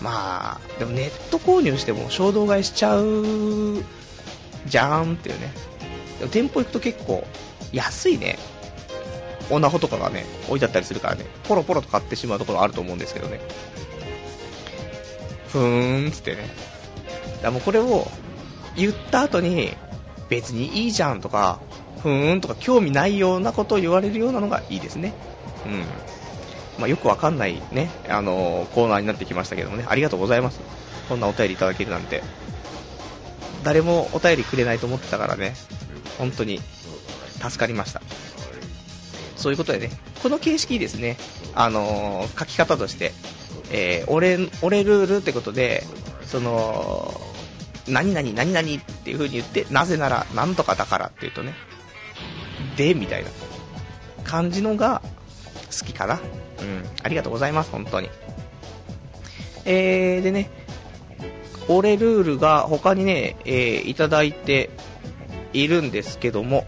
まあ、でもネット購入しても衝動買いしちゃうじゃんっていうね、でも店舗行くと結構安いね、オナホとかがね、置いてあったりするからね、ポロポロと買ってしまうところあると思うんですけどね。ふーんつってね。だもうこれを言った後に、別にいいじゃんとか、ふーんとか興味ないようなことを言われるようなのがいいですね。うん。まあ、よくわかんないね、あのー、コーナーになってきましたけどもね、ありがとうございます。こんなお便りいただけるなんて。誰もお便りくれないと思ってたからね、本当に助かりました。そういうことでね、この形式ですね、あのー、書き方として、えー、俺、俺ルールってことで、その、何々何々っていう風に言って、なぜならなんとかだからって言うとね、で、みたいな感じのが好きかな。うん。ありがとうございます、本当に。えー、でね、俺ルールが他にね、えー、いただいているんですけども、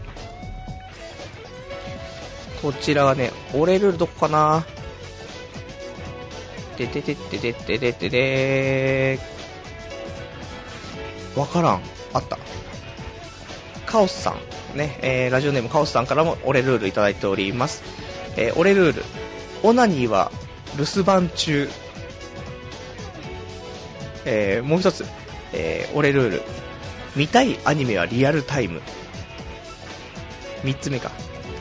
こちらはね、俺ルールどこかな？でてててててててててわからん。あった。カオスさん。ね、えー、ラジオネームカオスさんからも俺ルールいただいております。えー、俺ルール。オナニーは留守番中。えー、もう一つ。えー、俺ルール。見たいアニメはリアルタイム。三つ目か。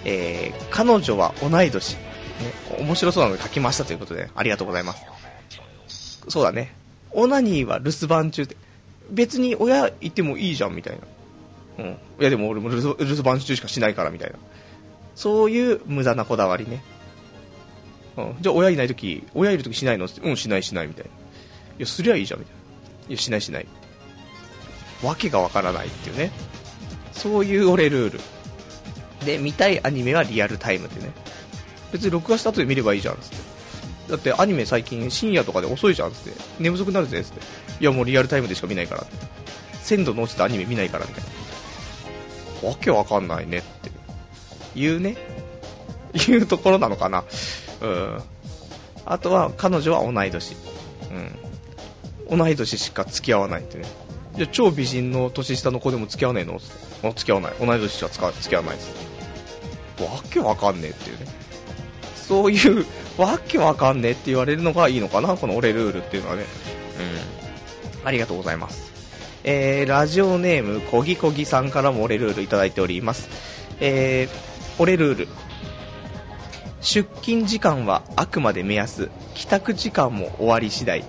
えー、彼女は同い年。ね、面白そうなので書きましたということで、ありがとうございます。そうだね。オナニーは留守番中って、別に親いてもいいじゃんみたいな。うん。いやでも俺も留守番中しかしないからみたいな。そういう無駄なこだわりね。じゃあ親いないとき、親いるときしないの？うん、しないしないみたいな。いや、すりゃいいじゃんみたいな。いや、しないしない。わけがわからないっていうね。そういう俺ルール。で、見たいアニメはリアルタイムってね。別に録画した後で見ればいいじゃん、つって。だってアニメ最近深夜とかで遅いじゃん、つって。寝不足になるぜ、つって。いや、もうリアルタイムでしか見ないからって。鮮度の落ちたアニメ見ないから、みたいな。わけわかんないねっていうね。いうところなのかな。うん。あとは、彼女は同い年。うん。同い年しか付き合わないってね。じゃ超美人の年下の子でも付き合わねえの？って。付き合わない。同い年しか付き合わないです。わけわかんねえっていうね。そういう、わけわかんねえって言われるのがいいのかな、この俺ルールっていうのはね。うん。ありがとうございます。えー、ラジオネーム、こぎこぎさんからも俺ルールいただいております。えー、俺ルール。出勤時間はあくまで目安。帰宅時間も終わり次第。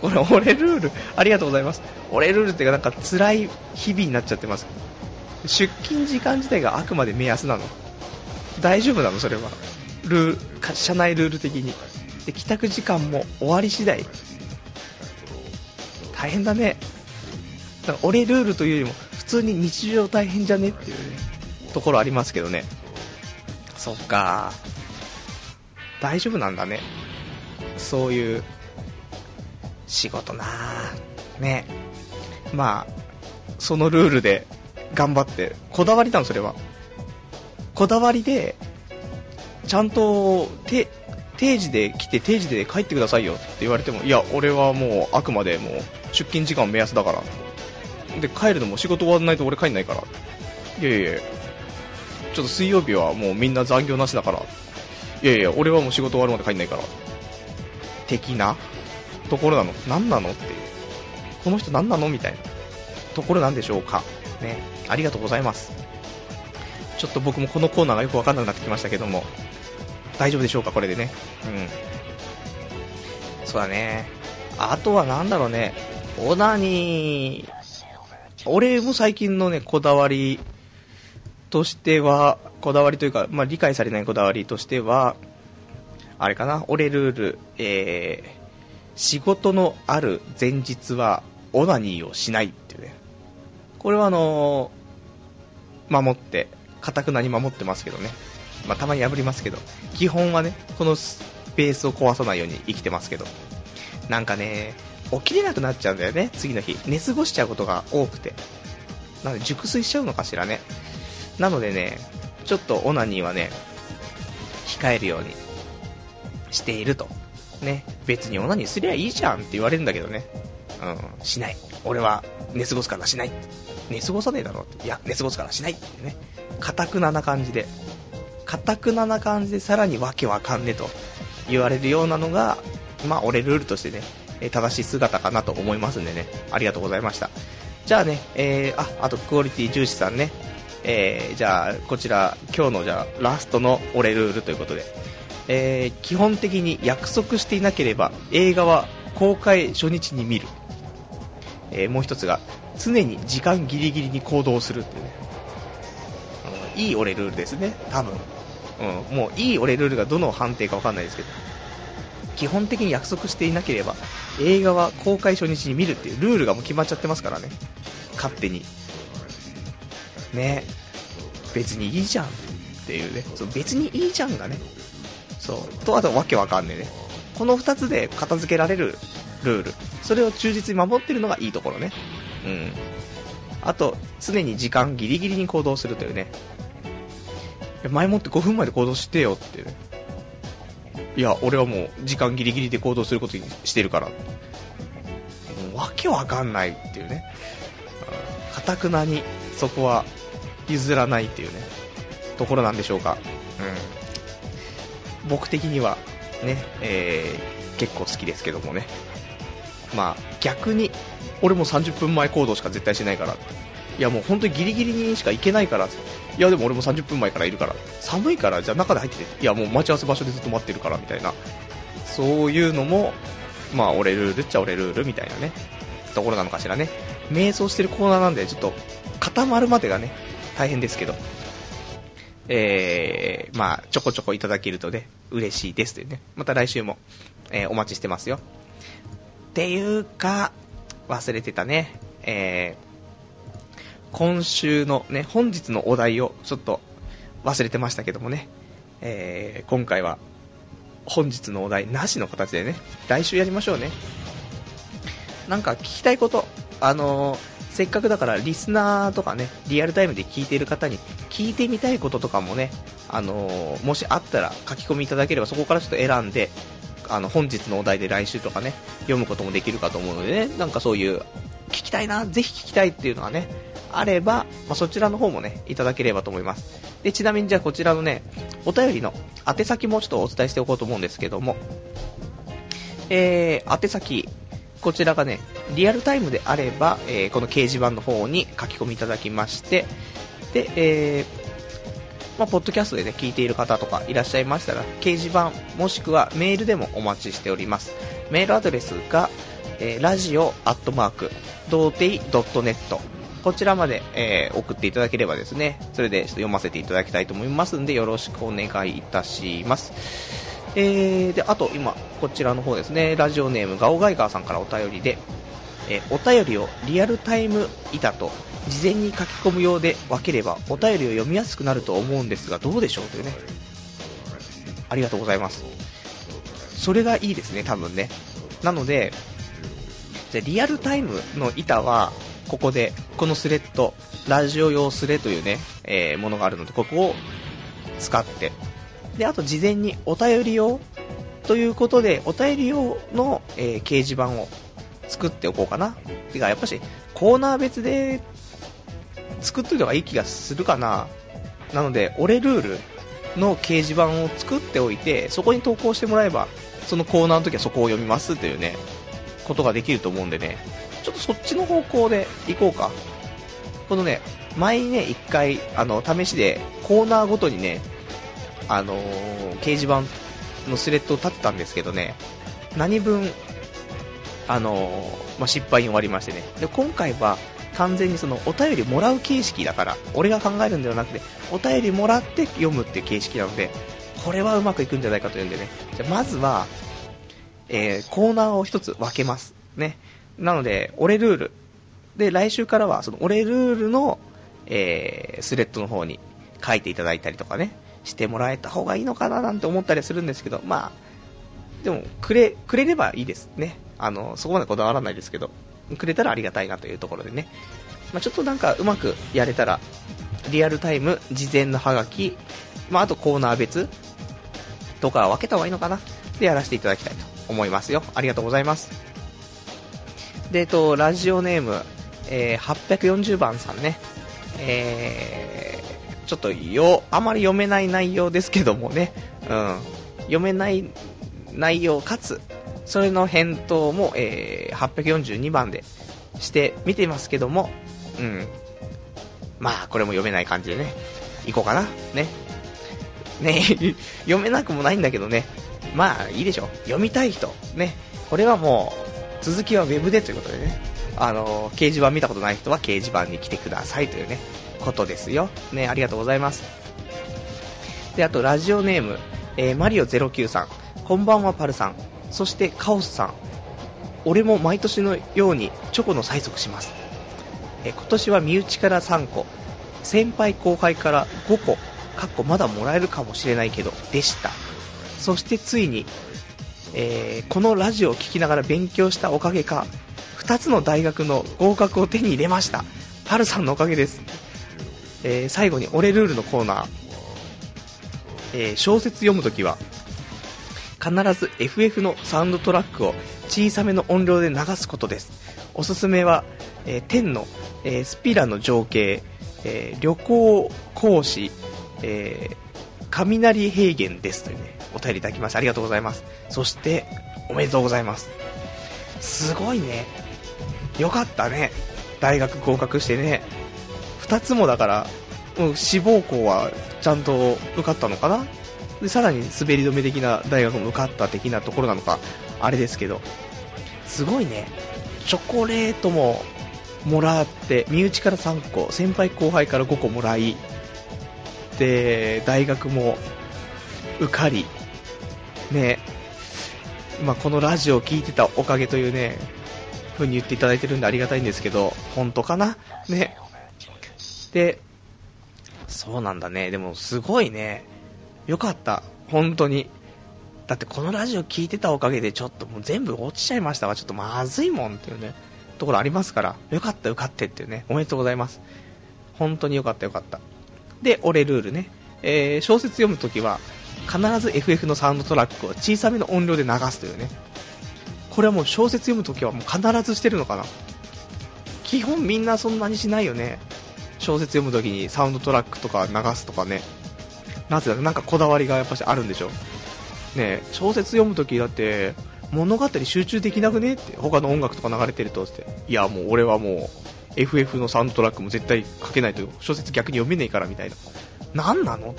これ、俺ルール、ありがとうございます。俺ルールっていうかなんか辛い日々になっちゃってます。出勤時間自体があくまで目安なの大丈夫なの？それは。ルー、社内ルール的に。で、帰宅時間も終わり次第。大変だね。だから俺ルールというよりも、普通に日常大変じゃね？っていうね、ところありますけどね。そっか大丈夫なんだね。そういう、仕事なぁ。ね。まあ、そのルールで頑張って、こだわりなの、それは。こだわりで、ちゃんと、定時で来て定時で帰ってくださいよって言われても、いや、俺はもうあくまでも出勤時間目安だから。で、帰るのも仕事終わらないと俺帰んないから。いやいやいや、ちょっと水曜日はもうみんな残業なしだから。いやいや、俺はもう仕事終わるまで帰んないから。的な？ところなの？何なの？っていう。この人何なの？みたいなところなんでしょうか？ね。ありがとうございます。ちょっと僕もこのコーナーがよくわかんなくなってきましたけども、大丈夫でしょうか、これでね。うん。そうだね。あとはなんだろうね。オナニー、俺も最近のね、こだわりとしては、こだわりというか、まあ、理解されないこだわりとしては、あれかな、俺ルール、えー、仕事のある前日は、オナニーをしないっていうね。これはあのー、守って、かたくなに守ってますけどね。まあ、たまに破りますけど、基本はね、このスペースを壊さないように生きてますけど、なんかね、起きれなくなっちゃうんだよね、次の日。寝過ごしちゃうことが多くて。なので、熟睡しちゃうのかしらね。なのでね、ちょっとオナニーはね、控えるようにしていると。ね、別にオナニーすりゃいいじゃんって言われるんだけどね。うん、しない。俺は寝過ごすからしない。寝過ごさねえだろって。いや、寝過ごすからしないってね。かたくなな感じで。かたくなな感じでさらにわけわかんねえと言われるようなのが、まあ、俺ルールとしてね、正しい姿かなと思いますんでね、ありがとうございました。じゃあね、えー、あ、あとクオリティ重視さんね、えー、じゃあ、こちら、今日のじゃあ、ラストの俺ルールということで、えー、基本的に約束していなければ、映画は公開初日に見る。えー、もう一つが、常に時間ギリギリに行動するっていうね、うん、いい俺ルールですね、多分。うん、もういい俺ルールがどの判定かわかんないですけど、基本的に約束していなければ、映画は公開初日に見るっていうルールがもう決まっちゃってますからね。勝手に。ね別にいいじゃんっていうね。そう別にいいじゃんがね。そう。と、あとわけわかんねえね。この2つで片付けられるルール。それを忠実に守ってるのがいいところね。うん。あと、常に時間ギリギリに行動するというね。前もって5分前で行動してよってね。いや、俺はもう時間ギリギリで行動することにしてるから。もうわけわかんないっていうね。かたくなにそこは譲らないっていうね、ところなんでしょうか。うん。僕的にはね、えー、結構好きですけどもね。まあ、逆に、俺も30分前行動しか絶対しないから。いやもう本当にギリギリにしか行けないから、いやでも俺も30分前からいるから、寒いからじゃあ中で入ってて、いやもう待ち合わせ場所でずっと待ってるからみたいな、そういうのも、まあ俺ルールっちゃ俺ルールみたいなね、ところなのかしらね。瞑想してるコーナーなんでちょっと固まるまでがね、大変ですけど、えー、まあちょこちょこいただけるとね、嬉しいですというね、また来週も、えー、お待ちしてますよ。っていうか、忘れてたね、えー、今週のね、本日のお題をちょっと忘れてましたけどもね、えー、今回は本日のお題なしの形でね、来週やりましょうね。なんか聞きたいこと、あのー、せっかくだからリスナーとかね、リアルタイムで聞いている方に聞いてみたいこととかもね、あのー、もしあったら書き込みいただければそこからちょっと選んで、あの、本日のお題で来週とかね、読むこともできるかと思うのでね、なんかそういう、聞きたいな、ぜひ聞きたいっていうのはね、あれば、まあ、そちらの方もね、いただければと思います。で、ちなみにじゃあこちらのね、お便りの宛先もちょっとお伝えしておこうと思うんですけども、えー、宛先、こちらがね、リアルタイムであれば、えー、この掲示板の方に書き込みいただきまして、で、えー、まあ、ポッドキャストでね、聞いている方とかいらっしゃいましたら、掲示板、もしくはメールでもお待ちしております。メールアドレスが、えー、ラジオアットマーク、童貞 .net こちらまで、えー、送っていただければですね、それで読ませていただきたいと思いますんで、よろしくお願いいたします。えー、で、あと今、こちらの方ですね、ラジオネームガオガイガーさんからお便りで、えーお便りをリアルタイム板と事前に書き込むようで分ければお便りを読みやすくなると思うんですがどうでしょうというね。ありがとうございます。それがいいですね多分ね。なのでじゃリアルタイムの板はここでこのスレッドラジオ用スレというね、えーものがあるのでここを使ってであと事前にお便り用ということでお便り用の、えー掲示板を作っておこうかな。てか、やっぱし、コーナー別で作っといた方がいい気がするかな。なので、俺ルールの掲示板を作っておいて、そこに投稿してもらえば、そのコーナーの時はそこを読みますというね、ことができると思うんでね、ちょっとそっちの方向で行こうか。このね、前にね、一回、あの、試しで、コーナーごとにね、あのー掲示板のスレッドを立てたんですけどね、何分、あのーまあ、失敗に終わりましてね。で、今回は完全にそのお便りもらう形式だから、俺が考えるんではなくて、お便りもらって読むっていう形式なので、これはうまくいくんじゃないかというんでね。じゃまずは、えーコーナーを一つ分けます。ね。なので、俺ルール。で、来週からは、その俺ルールの、えースレッドの方に書いていただいたりとかね、してもらえた方がいいのかななんて思ったりするんですけど、まあ、でも、くれ、くれればいいですね。あの、そこまでこだわらないですけど、くれたらありがたいなというところでね。まあ、ちょっとなんかうまくやれたら、リアルタイム、事前のハガキ、まあ、あとコーナー別とか分けた方がいいのかなでやらせていただきたいと思いますよ。ありがとうございます。で、えっと、ラジオネーム、えー840番さんね。え、ちょっとよ、あまり読めない内容ですけどもね。うん。読めない内容かつ、それの返答も、えー842番でして見てますけども、うん。まあ、これも読めない感じでね、いこうかな。ね。ね、読めなくもないんだけどね。まあ、いいでしょ。読みたい人。ね。これはもう、続きはウェブでということでね。あの、掲示板見たことない人は掲示板に来てくださいというね、ことですよ。ね、ありがとうございます。で、あと、ラジオネーム、えーマリオ09さん。こんばんは、パルさん。そして、カオスさん。俺も毎年のようにチョコの催促します。えー今年は身内から3個、先輩後輩から5個、かっこまだもらえるかもしれないけど、でした。そしてついに、えーこのラジオを聞きながら勉強したおかげか、2つの大学の合格を手に入れました。パルさんのおかげです。えー最後に俺ルールのコーナー。えー小説読むときは、必ず FF のサウンドトラックを小さめの音量で流すことです。おすすめは、えー天の、えースピラの情景、えー旅行講師、え雷平原ですというね、お便りいただきましてありがとうございます。そして、おめでとうございます。すごいね。よかったね。大学合格してね。二つもだから、もう志望校はちゃんと受かったのかなで、さらに滑り止め的な大学も受かった的なところなのか、あれですけど。すごいね。チョコレートももらって、身内から3個、先輩後輩から5個もらい、で、大学も受かり、ね、まあ、このラジオを聞いてたおかげというね、風に言っていただいてるんでありがたいんですけど、本当かな？ね。で、そうなんだね。でもすごいね。よかった。本当に。だってこのラジオ聞いてたおかげでちょっともう全部落ちちゃいましたわ。ちょっとまずいもんっていうね、ところありますから。よかった受かってっていうね。おめでとうございます。本当によかったよかった。で、俺ルールね。えー小説読むときは、必ず FF のサウンドトラックを小さめの音量で流すというね。これはもう小説読むときはもう必ずしてるのかな？基本みんなそんなにしないよね。小説読むときにサウンドトラックとか流すとかね。なぜだなんかこだわりがやっぱしあるんでしょ。ね小説読むときだって、物語集中できなくねって、他の音楽とか流れてるとって。いやもう俺はもう、FF のサウンドトラックも絶対かけないと小説逆に読めねえからみたいな。なんなの？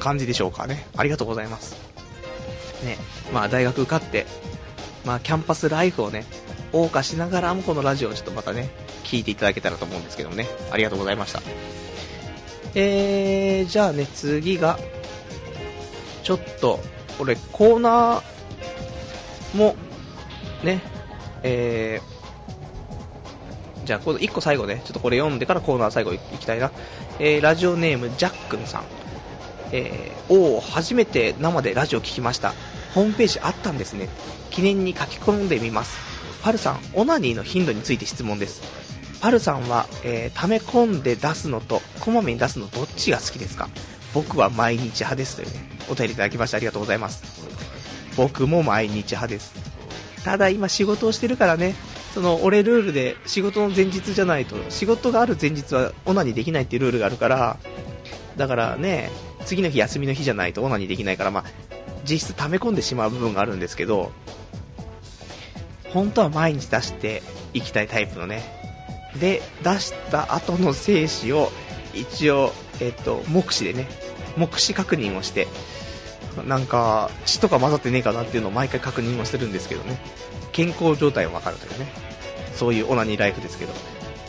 感じでしょうかね。ありがとうございます。ね、まあ大学受かって、まあキャンパスライフをね、謳歌しながらもこのラジオをちょっとまたね、聞いていただけたらと思うんですけどもね。ありがとうございました。えー、じゃあね、次が、ちょっと、俺、コーナーも、ね、えー、じゃあ、この1個最後ね、ちょっとこれ読んでからコーナー最後いきたいな。えー、ラジオネーム、ジャックンさん。えー、おお、初めて生でラジオ聞きました。ホームページあったんですね。記念に書き込んでみます。パルさん、オナニーの頻度について質問です。パルさんは、えー、溜め込んで出すのと、こまめに出すのどっちが好きですか？僕は毎日派ですというね、お便りいただきましてありがとうございます。僕も毎日派です。ただ今仕事をしてるからね、その俺ルールで仕事の前日じゃないと、仕事がある前日はオナニーできないっていうルールがあるから、だからね、次の日休みの日じゃないとオナニーできないから、まあ、実質溜め込んでしまう部分があるんですけど、本当は毎日出していきたいタイプのね。で、出した後の精子を一応、えっと、目視でね、目視確認をして、なんか血とか混ざってねえかなっていうのを毎回確認をしてるんですけどね、健康状態を分かるというね、そういうオナニーライフですけど、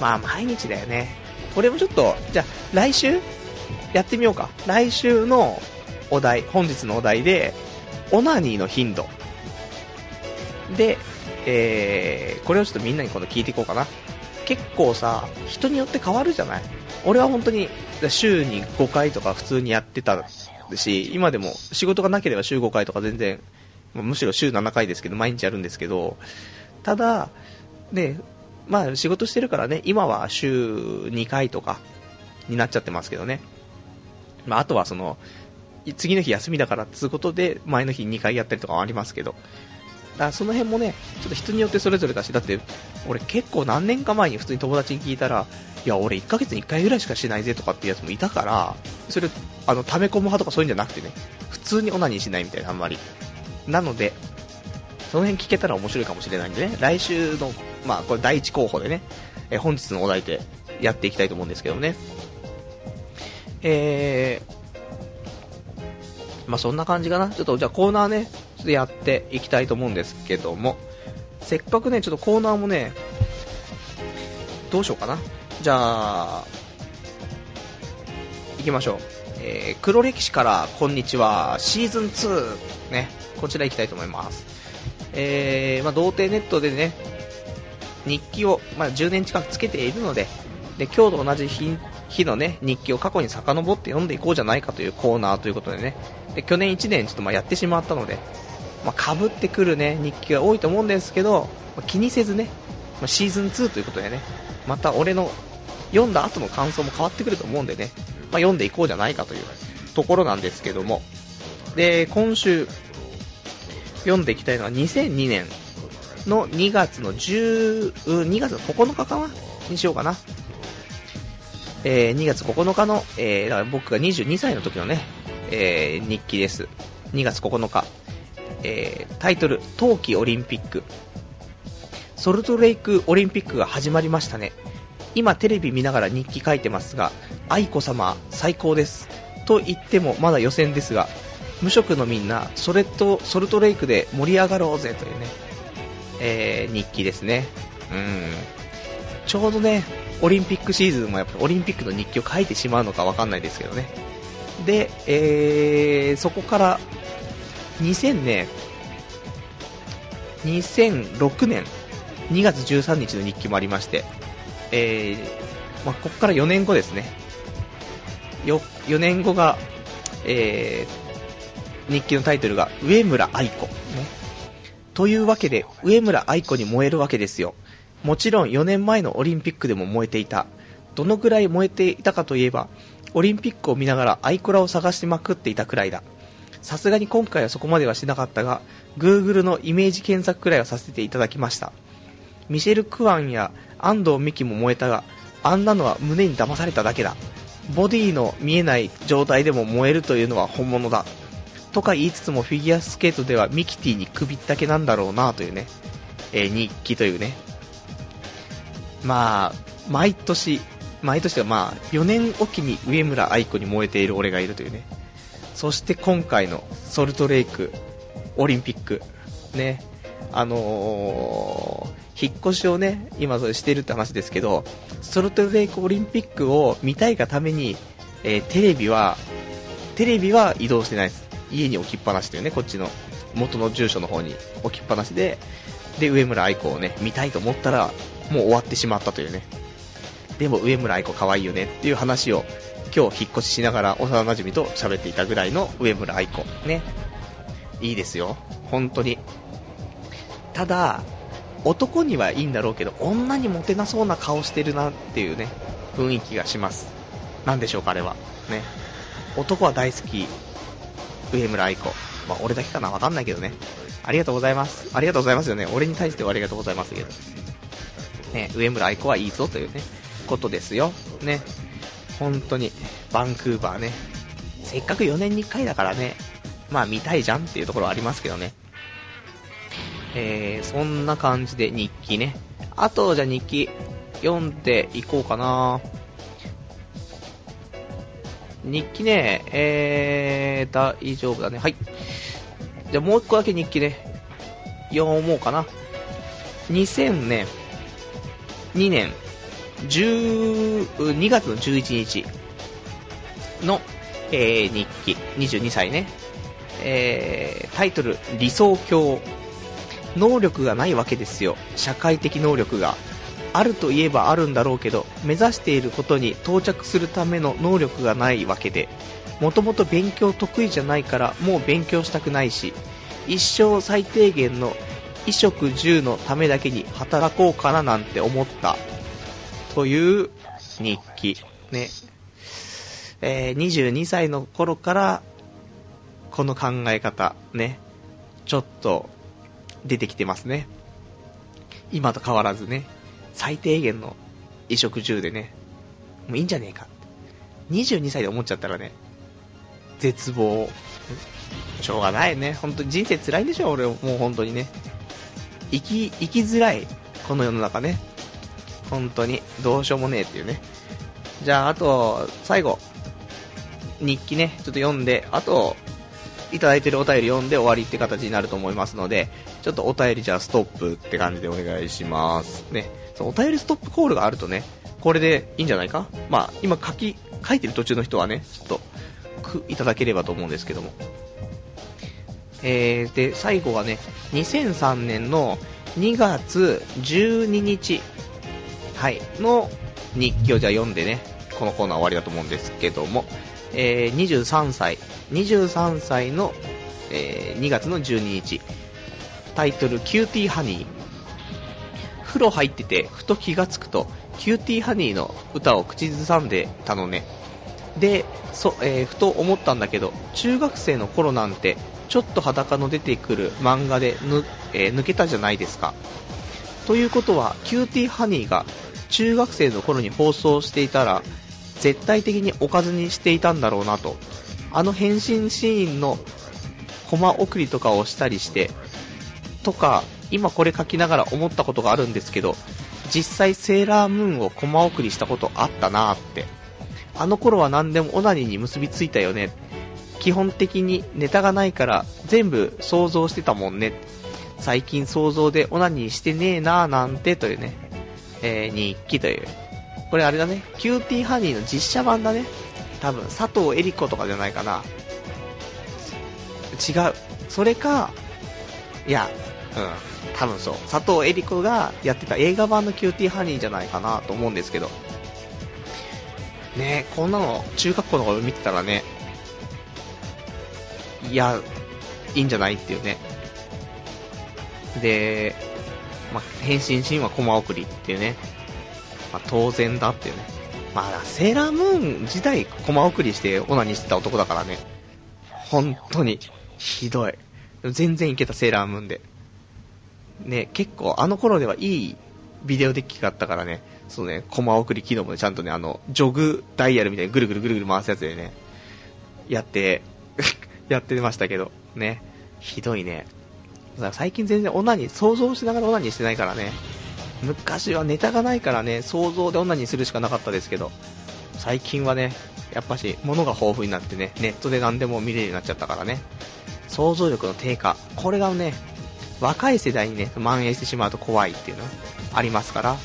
まあ毎日だよね。俺もちょっと、じゃあ来週？やってみようか。来週のお題、本日のお題で、オナニーの頻度。で、えー、これをちょっとみんなに今度聞いていこうかな。結構さ、人によって変わるじゃない？俺は本当に週に5回とか普通にやってたし、今でも仕事がなければ週5回とか全然、むしろ週7回ですけど、毎日やるんですけど、ただ、ね、まあ仕事してるからね、今は週2回とかになっちゃってますけどね。まああとはその、次の日休みだからつうことで、前の日2回やったりとかはありますけど、だその辺もね、ちょっと人によってそれぞれだし、だって、俺結構何年か前に普通に友達に聞いたら、いや、俺1ヶ月に1回ぐらいしかしないぜとかっていうやつもいたから、それ、あの、溜め込む派とかそういうんじゃなくてね、普通にオナニーしないみたいな、あんまり。なので、その辺聞けたら面白いかもしれないんでね、来週の、まあ、これ第1候補でね、え本日のお題でやっていきたいと思うんですけどね。えー、まあそんな感じかな。ちょっとじゃあコーナーね、でやっていきたいと思うんですけども、せっかくね、ちょっとコーナーもね、どうしようかな。じゃあ、行きましょう。えー、黒歴史からこんにちは、シーズン2、ね、こちら行きたいと思います。えー、まあ、童貞ネットでね、日記を、まあ、10年近くつけているので、で、今日と同じ日日のね、日記を過去に遡って読んでいこうじゃないかというコーナーということでね、で去年1年ちょっとまあやってしまったので、まあ、被ってくるね、日記が多いと思うんですけど、まあ、気にせずね、まあ、シーズン2ということでね、また俺の読んだ後の感想も変わってくると思うんでね、まあ、読んでいこうじゃないかというところなんですけども、で、今週読んでいきたいのは2002年の2月の10、2月9日かな？にしようかな。えー、2月9日の、えー、だから僕が22歳の時のね、えー、日記です。2月9日。えー、タイトル、冬季オリンピック。ソルトレイクオリンピックが始まりましたね。今テレビ見ながら日記書いてますが、愛子様最高です。と言ってもまだ予選ですが、無職のみんな、それとソルトレイクで盛り上がろうぜというね、えー、日記ですね。うん。ちょうどね、オリンピックシーズンもやっぱオリンピックの日記を書いてしまうのかわかんないですけどね。で、えー、そこから2000年、2006年2月13日の日記もありまして、えー、まあ、ここから4年後ですね。4年後が、えー、日記のタイトルが上村愛子、ね。というわけで、上村愛子に燃えるわけですよ。もちろん4年前のオリンピックでも燃えていた。どのぐらい燃えていたかといえば、オリンピックを見ながらアイコラを探しまくっていたくらいだ。さすがに今回はそこまではしなかったが、Google のイメージ検索くらいはさせていただきました。ミシェル・クワンや安藤美希も燃えたが、あんなのは胸に騙されただけだ。ボディの見えない状態でも燃えるというのは本物だ。とか言いつつもフィギュアスケートではミキティに首ったけなんだろうなというね、えー、日記というね。まあ、毎年、毎年はまあ、4年おきに上村愛子に燃えている俺がいるというね。そして今回のソルトレイクオリンピック、ね、あのー、引っ越しをね、今それしてるって話ですけど、ソルトレイクオリンピックを見たいがために、えー、テレビは、テレビは移動してないです。家に置きっぱなしというね、こっちの元の住所の方に置きっぱなしで、で、上村愛子をね、見たいと思ったら、もう終わってしまったというね。でも上村愛子可愛いよねっていう話を今日引っ越ししながら幼馴染と喋っていたぐらいの上村愛子。ね。いいですよ。本当に。ただ、男にはいいんだろうけど、女にモテなそうな顔してるなっていうね、雰囲気がします。なんでしょうか、あれは。ね。男は大好き、上村愛子。まあ、俺だけかな？わかんないけどね。ありがとうございます。ありがとうございますよね。俺に対してはありがとうございますけど。ね、上村愛子はいいぞというね、ことですよ。ね。本当に、バンクーバーね。せっかく4年に1回だからね、まあ見たいじゃんっていうところはありますけどね。えー、そんな感じで日記ね。あと、じゃあ日記読んでいこうかな。日記ね、えー、大丈夫だね。はい。じゃあもう一個だけ日記ね、読もうかな。2000年、2年、2月の11日の、えー、日記、22歳ね。えー、タイトル、理想郷。能力がないわけですよ。社会的能力が。あるといえばあるんだろうけど、目指していることに到着するための能力がないわけで、もともと勉強得意じゃないからもう勉強したくないし、一生最低限の衣食住のためだけに働こうかななんて思った。という日記。ね。えー、22歳の頃から、この考え方、ね。ちょっと、出てきてますね。今と変わらずね。最低限の衣食住でね、もういいんじゃねえか。22歳で思っちゃったらね、絶望。しょうがないね。本当に人生辛いんでしょ、俺もう本当にね。生き、生きづらい、この世の中ね。本当に、どうしようもねえっていうね。じゃあ、あと、最後、日記ね、ちょっと読んで、あと、いただいてるお便り読んで終わりって形になると思いますので、ちょっとお便りじゃあストップって感じでお願いします。ね。そのお便りストップコールがあるとね、これでいいんじゃないか？まあ、今書き、書いてる途中の人はね、ちょっと、く、いただければと思うんですけども。えー、で、最後はね、2003年の2月12日、はい、の日記をじゃあ読んでね、このコーナー終わりだと思うんですけども、えー、23歳、23歳の、えー、2月の12日、タイトル、キューティーハニー。風呂入ってて、ふと気がつくと、キューティーハニーの歌を口ずさんでたのね。で、そ、えー、ふと思ったんだけど、中学生の頃なんて、ちょっと裸の出てくる漫画でぬ、えー、抜けたじゃないですか。ということは、キューティーハニーが中学生の頃に放送していたら、絶対的におかずにしていたんだろうなと。あの変身シーンのコマ送りとかをしたりして、とか、今これ書きながら思ったことがあるんですけど、実際セーラームーンをコマ送りしたことあったなーって。あの頃は何でもオナニーに結びついたよね。基本的にネタがないから全部想像してたもんね。最近想像でオナニーしてねえなーなんてというね、えー、日記という。これあれだね、キューティーハニーの実写版だね。多分、佐藤江梨子とかじゃないかな。違う。それか、いや、うん、多分そう。佐藤恵里子がやってた映画版のキューティーハニーじゃないかなと思うんですけど。ねこんなの中学校の頃見てたらね、いや、いいんじゃないっていうね。で、まあ、変身シーンはコマ送りっていうね。まあ、当然だっていうね。まあ、セーラームーン自体コマ送りしてオナニーしてた男だからね。本当に、ひどい。全然いけたセーラームーンで。ね、結構あの頃ではいいビデオデッキがあったからね、そうね、コマ送り機能もね、ちゃんとね、あの、ジョグダイヤルみたいにぐるぐるぐるぐる回すやつでね、やって、やってましたけど、ね、ひどいね。最近全然オナニー、想像しながらオナニーしてないからね、昔はネタがないからね、想像でオナニーするしかなかったですけど、最近はね、やっぱし、物が豊富になってね、ネットで何でも見れるようになっちゃったからね、想像力の低下、これがね、若い世代にね、蔓延してしまうと怖いっていうのありますから、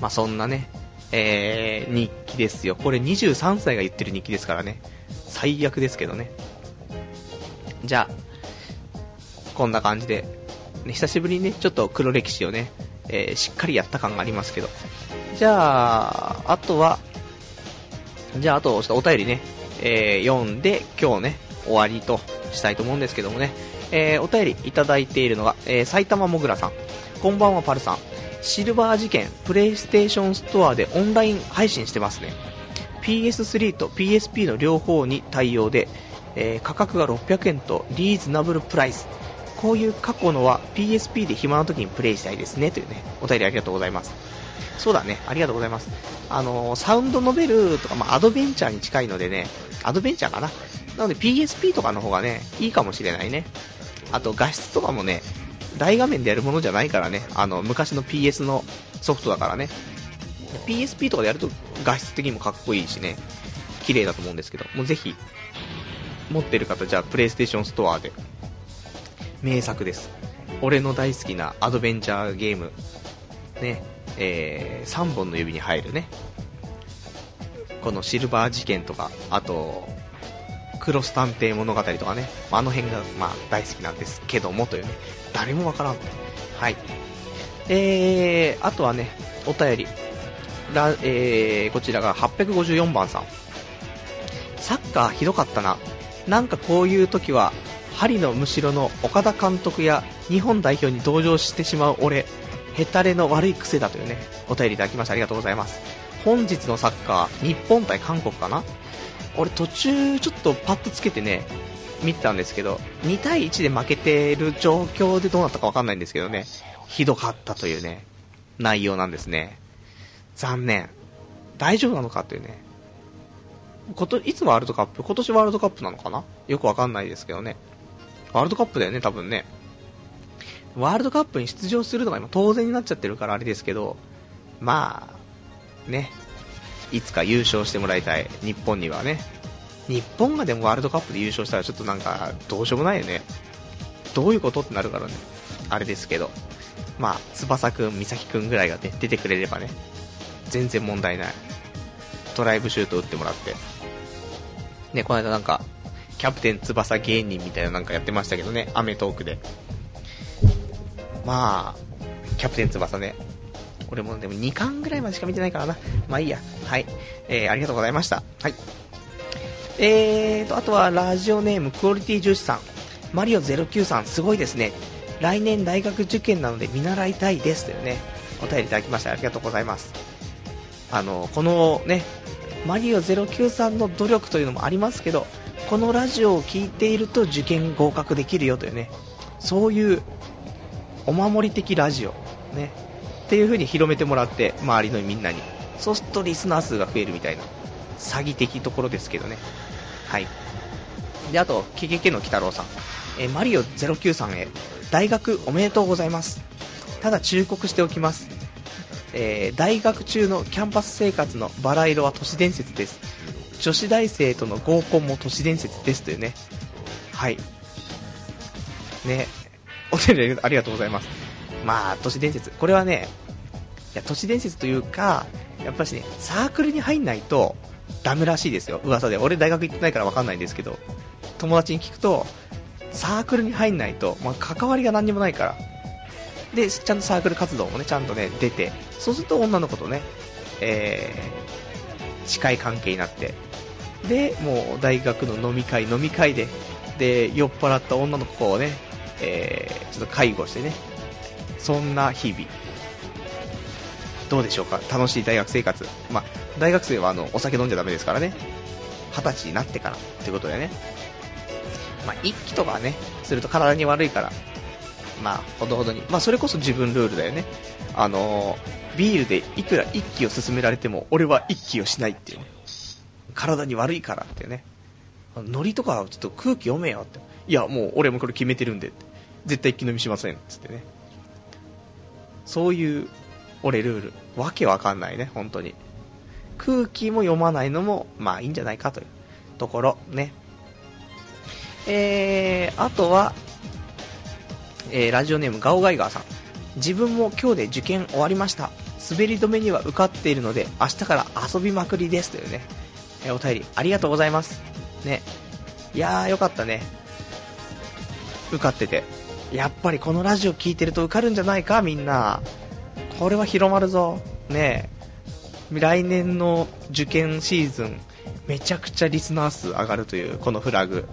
まあ、そんなね、えー、日記ですよ。これ23歳が言ってる日記ですからね。最悪ですけどね。じゃあ、こんな感じで、ね、久しぶりにね、ちょっと黒歴史をね、えー、しっかりやった感がありますけど。じゃあ、あとは、じゃあ、あと、ちょっとお便りね、えー、読んで、今日ね、終わりとしたいと思うんですけどもね、えー、お便りいただいているのが、えー、埼玉もぐらさん。こんばんは、パルさん。シルバー事件、プレイステーションストアでオンライン配信してますね。PS3 と PSP の両方に対応で、えー、価格が600円とリーズナブルプライス。こういう過去のは PSP で暇な時にプレイしたいですね。というね、お便りありがとうございます。そうだね、ありがとうございます。あの、サウンドノベルとか、まあ、アドベンチャーに近いのでね、アドベンチャーかな。なので PSP とかの方がね、いいかもしれないね。あと画質とかもね、大画面でやるものじゃないからね、あの、昔の PS のソフトだからね。PSP とかでやると画質的にもかっこいいしね、綺麗だと思うんですけど、もうぜひ、持ってる方、じゃあ、プレイステーションストアで、名作です。俺の大好きなアドベンチャーゲーム、ね、えー、3本の指に入るね、このシルバー事件とか、あと、クロス探偵物語とかね、あの辺が、まあ、大好きなんですけどもというね、誰もわからん。はい。えー、あとはね、お便り。らえー、こちらが854番さん。サッカーひどかったな。なんかこういう時は、針のむしろの岡田監督や日本代表に同情してしまう俺、ヘタレの悪い癖だというね、お便りいただきましてありがとうございます。本日のサッカー、日本対韓国かな？俺途中ちょっとパッとつけてね、見てたんですけど、2対1で負けてる状況でどうなったかわかんないんですけどね、ひどかったというね、内容なんですね。残念。大丈夫なのかっていうね。こと、いつもワールドカップ？今年ワールドカップなのかな？よくわかんないですけどね。ワールドカップだよね、多分ね。ワールドカップに出場するのが今当然になっちゃってるからあれですけど、まあ、ね、いつか優勝してもらいたい、日本にはね。日本がでもワールドカップで優勝したらちょっとなんか、どうしようもないよね。どういうことってなるからね。あれですけど。まあ、翼くん、美咲くんぐらいがね、出てくれればね、全然問題ない。ドライブシュート打ってもらって。ね、この間なんか、キャプテン翼芸人みたいななんかやってましたけどね、アメトークで。まあ、キャプテン翼ね、俺もでも2巻ぐらいまでしか見てないからな。まあいいや。はい。えー、ありがとうございました。はい。えーと、あとはラジオネームクオリティ重視さん。マリオ09さん、すごいですね。来年大学受験なので見習いたいです。というね、お便りいただきましてありがとうございます。あの、このね、マリオ09さんの努力というのもありますけど、このラジオを聴いていると受験合格できるよというね、そういうお守り的ラジオ、ね、っていう風に広めてもらって、周りのみんなに。そうするとリスナー数が増えるみたいな、詐欺的ところですけどね。はい。で、あと、ケケケの鬼太郎さん。えマリオ09さんへ、大学おめでとうございます。ただ忠告しておきます。えー、大学中のキャンパス生活のバラ色は都市伝説です。女子大生との合コンも都市伝説ですというね。はい。ね。お手でありがとうございます。まあ、都市伝説。これはね、いや、都市伝説というか、やっぱしね、サークルに入んないとダメらしいですよ、噂で。俺大学行ってないからわかんないんですけど、友達に聞くと、サークルに入んないと、まあ、関わりが何にもないから。で、ちゃんとサークル活動もね、ちゃんとね、出て、そうすると女の子とね、えー、近い関係になって、で、もう大学の飲み会、飲み会で、で、酔っ払った女の子をね、えー、ちょっと介護してね、そんな日々。どうでしょうか？楽しい大学生活。まあ、大学生はあの、お酒飲んじゃダメですからね。二十歳になってからということでね。まあ、一気とかね、すると体に悪いから、まあ、ほどほどに。まあ、それこそ自分ルールだよね。あのー、ビールでいくら一気を勧められても、俺は一気をしないっていうね。体に悪いからってね。ノリとかちょっと空気読めよって。いや、もう俺もこれ決めてるんで。絶対一気飲みしませんっ。つってね。そういう、俺ルール。わけわかんないね、本当に。空気も読まないのも、まあいいんじゃないかというところ、ね。えー、あとは、えー、ラジオネームガオガイガーさん。自分も今日で受験終わりました。滑り止めには受かっているので、明日から遊びまくりですというね、え、お便りありがとうございます。ね。いやー、よかったね。受かってて。やっぱりこのラジオ聞いてると受かるんじゃないか、みんな。これは広まるぞ。ね。来年の受験シーズン、めちゃくちゃリスナー数上がるという、このフラグ。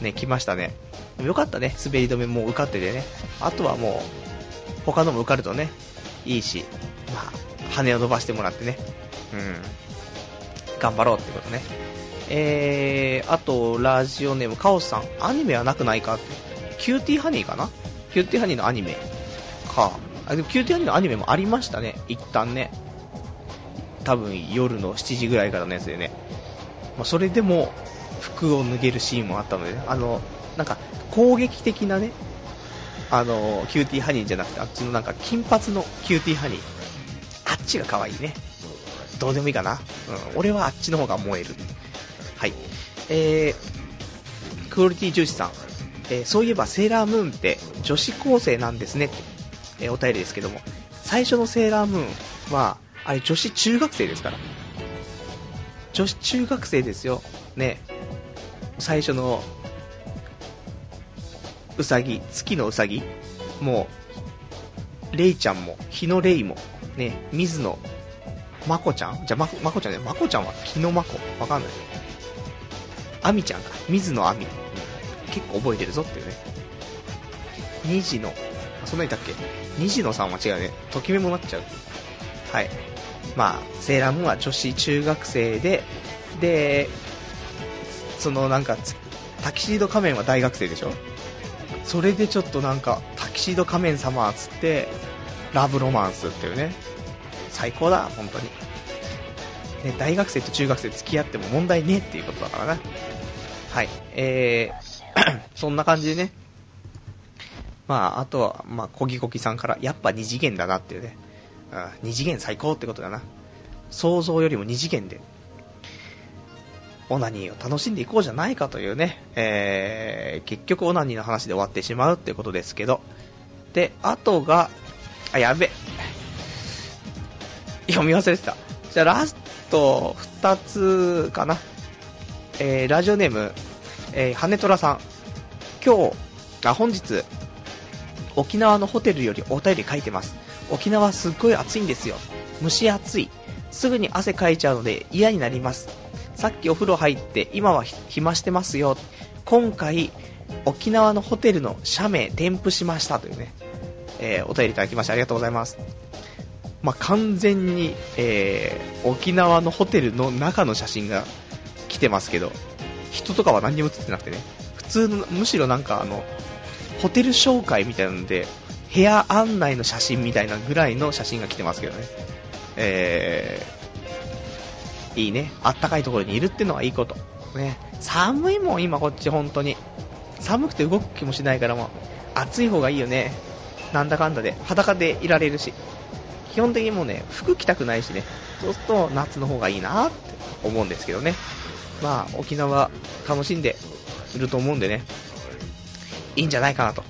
ね、来ましたね。よかったね、滑り止めもう受かっててね。あとはもう、他のも受かるとね、いいし、まあ、羽を伸ばしてもらってね。うん。頑張ろうってことね。えー、あと、ラジオネーム、カオスさん、アニメはなくないかって。キューティーハニーかな？キューティーハニーのアニメか。あ、でもキューティーハニーのアニメもありましたね、一旦ね。多分夜の7時ぐらいからのやつでね。まあ、それでも、服を脱げるシーンもあったので、ね、あの、なんか、攻撃的なね、あの、キューティーハニーじゃなくて、あっちのなんか、金髪のキューティーハニー。あっちが可愛いね。どうでもいいかな？うん、俺はあっちの方が萌える。はい。えー、クオリティ重視さん。えー、そういえばセーラームーンって女子高生なんですねって、えー、お便りですけども、最初のセーラームーンは、あれ女子中学生ですから。女子中学生ですよ。ね。最初の、うさぎ、月のうさぎもう、レイちゃんも、日野レイも、ね、水野、まこちゃん？じゃ、ま、まこちゃんね、まこちゃんは日野まこ？わかんない。あみちゃんか、水野あみ。結構覚えてるぞっていうね。虹の、そんなにいたっけ？虹野さんは違うね。ときめもなっちゃう。はい。まあ、セーラームーンは女子中学生で、で、そのなんか、タキシード仮面は大学生でしょ？それでちょっとなんか、タキシード仮面様っつって、ラブロマンスっていうね。最高だ、本当に。ね、大学生と中学生付き合っても問題ねえっていうことだからな。はい。えー、そんな感じでね。まあ、あとは、まあ、コギコギさんから、やっぱ二次元だなっていうね。二次元最高ってことだな。想像よりも二次元で、オナニーを楽しんでいこうじゃないかというね、えー、結局オナニーの話で終わってしまうってことですけど。で、あとが、あ、やべ。読み忘れてた。じゃあラスト2つかな。えー、ラジオネーム、えー、羽虎さん。今日、あ、本日、沖縄のホテルよりお便り書いてます。沖縄すっごい暑いんですよ。蒸し暑い。すぐに汗かいちゃうので嫌になります。さっきお風呂入って今は暇してますよ。今回、沖縄のホテルの写メ添付しましたというね、えー、お便りいただきましてありがとうございます。まあ、完全に、えー、沖縄のホテルの中の写真が来てますけど、人とかは何にも写ってなくてね、普通の、むしろなんかあの、ホテル紹介みたいなので、部屋案内の写真みたいなぐらいの写真が来てますけどね。えー、いいね。あったかいところにいるってのはいいこと。ね。寒いもん、今こっち本当に。寒くて動く気もしないからもう、暑い方がいいよね。なんだかんだで、裸でいられるし。基本的にもうね、服着たくないしね。そうすると夏の方がいいなって思うんですけどね。まあ、沖縄楽しんでいると思うんでね。いいんじゃないかなと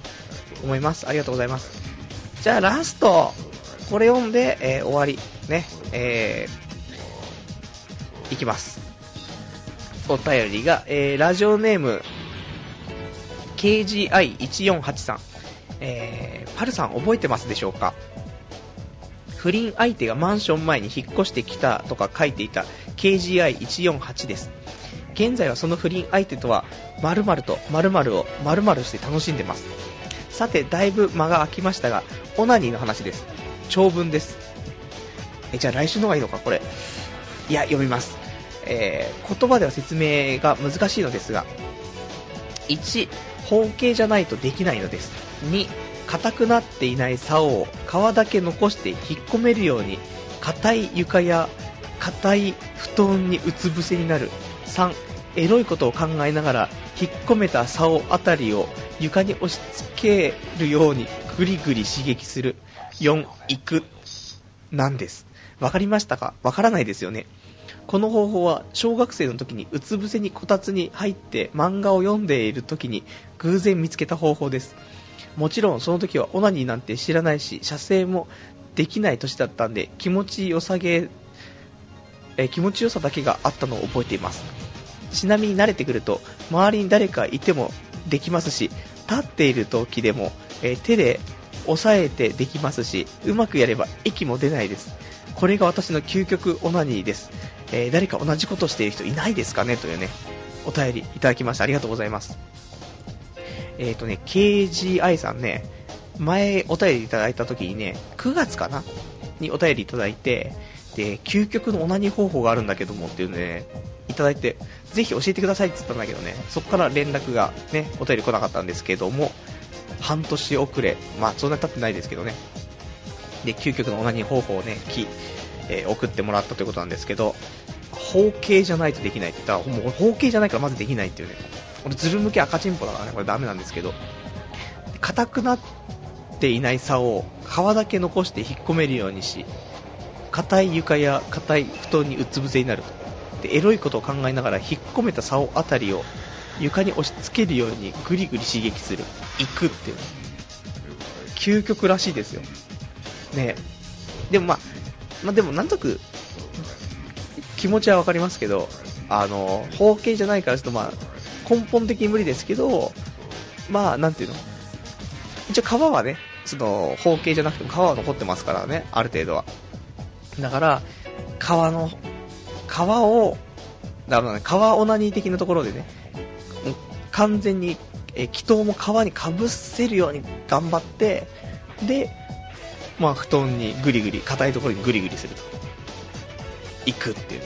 思います。ありがとうございます。じゃあラスト、これ読んで、えー、終わり。ね、えー、いきます。お便りが、えー、ラジオネーム、KGI1483。えー、パルさん覚えてますでしょうか？不倫相手がマンション前に引っ越してきたとか書いていた KGI148 です。現在はその不倫相手とは〇〇と〇〇を〇〇して楽しんでます。さて、だいぶ間が空きましたが、オナニーの話です。長文です。え、じゃあ来週の方がいいのか、これ。いや、読みます。えー、言葉では説明が難しいのですが、1、方形じゃないとできないのです。2、硬くなっていない竿を皮だけ残して引っ込めるように、硬い床や硬い布団にうつ伏せになる。3、エロいことを考えながら引っ込めた竿あたりを床に押し付けるようにぐりぐり刺激する。4、行く。なんです。わかりましたか？わからないですよね。この方法は小学生の時にうつ伏せにこたつに入って漫画を読んでいる時に偶然見つけた方法です。もちろんその時はオナニーなんて知らないし、射精もできない年だったんで気持ちよさげ、え気持ちよさだけがあったのを覚えています。ちなみに慣れてくると周りに誰かいてもできますし、立っている時でも、え手で押さえてできますし、うまくやれば息も出ないです。これが私の究極オナニーです。えー誰か同じことしている人いないですかね？というね、お便りいただきました。ありがとうございます。えっ、とね、KGI さんね、前お便りいただいた時にね、9月かな？にお便りいただいて、で、究極のオナニー方法があるんだけどもっていうのね、いただいて、ぜひ教えてくださいって言ったんだけどね、そこから連絡がね、お便り来なかったんですけども、半年遅れ、まあそんなに経ってないですけどね、で、究極のオナニー方法をね、きえー送ってもらったということなんですけど、包茎じゃないとできないって言ったら、もう包茎じゃないからまずできないっていうね、俺ズル向け赤チンポだからね、これダメなんですけど、硬くなっていない竿を皮だけ残して引っ込めるようにし、硬い床や硬い布団にうつ伏せになると。で、エロいことを考えながら引っ込めた竿あたりを床に押し付けるようにグリグリ刺激する。行くっていう。究極らしいですよ。ねでもまあ、まあでもなんとなく気持ちはわかりますけど、あの、包茎じゃないからちょっとまあ、根本的に無理ですけど、まあ、なんていうの？一応皮はね、その、包茎じゃなくても皮は残ってますからね、ある程度は。だから、皮の、皮を、だからね、皮オナニー的なところでね、完全に、えー、気筒も皮にかぶせるように頑張って、で、まあ、布団にグリグリ、硬いところにグリグリすると。行くっていう。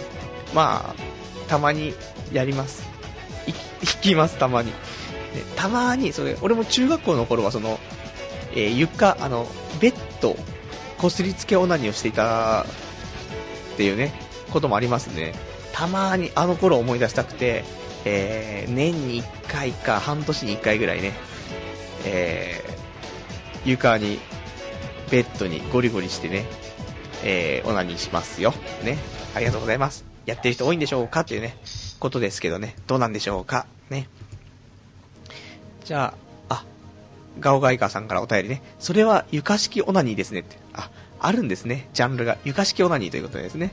まあ、たまにやります。い行きます、たまに。でたまに、それ、俺も中学校の頃は、その、えー床、あの、ベッド、こすりつけオナニーをしていたっていうね、こともありますね。たまにあの頃思い出したくて、えー年に1回か半年に1回ぐらいね、えー床に、ベッドにゴリゴリしてね、えーオナニーしますよ。ね。ありがとうございます。やってる人多いんでしょうか？っていうね、ことですけどね、どうなんでしょうか。ね。じゃあ、あ、ガオガイガーさんからお便りね。それは床式オナニーですねって。あ、あるんですね。ジャンルが。床式オナニーということですね。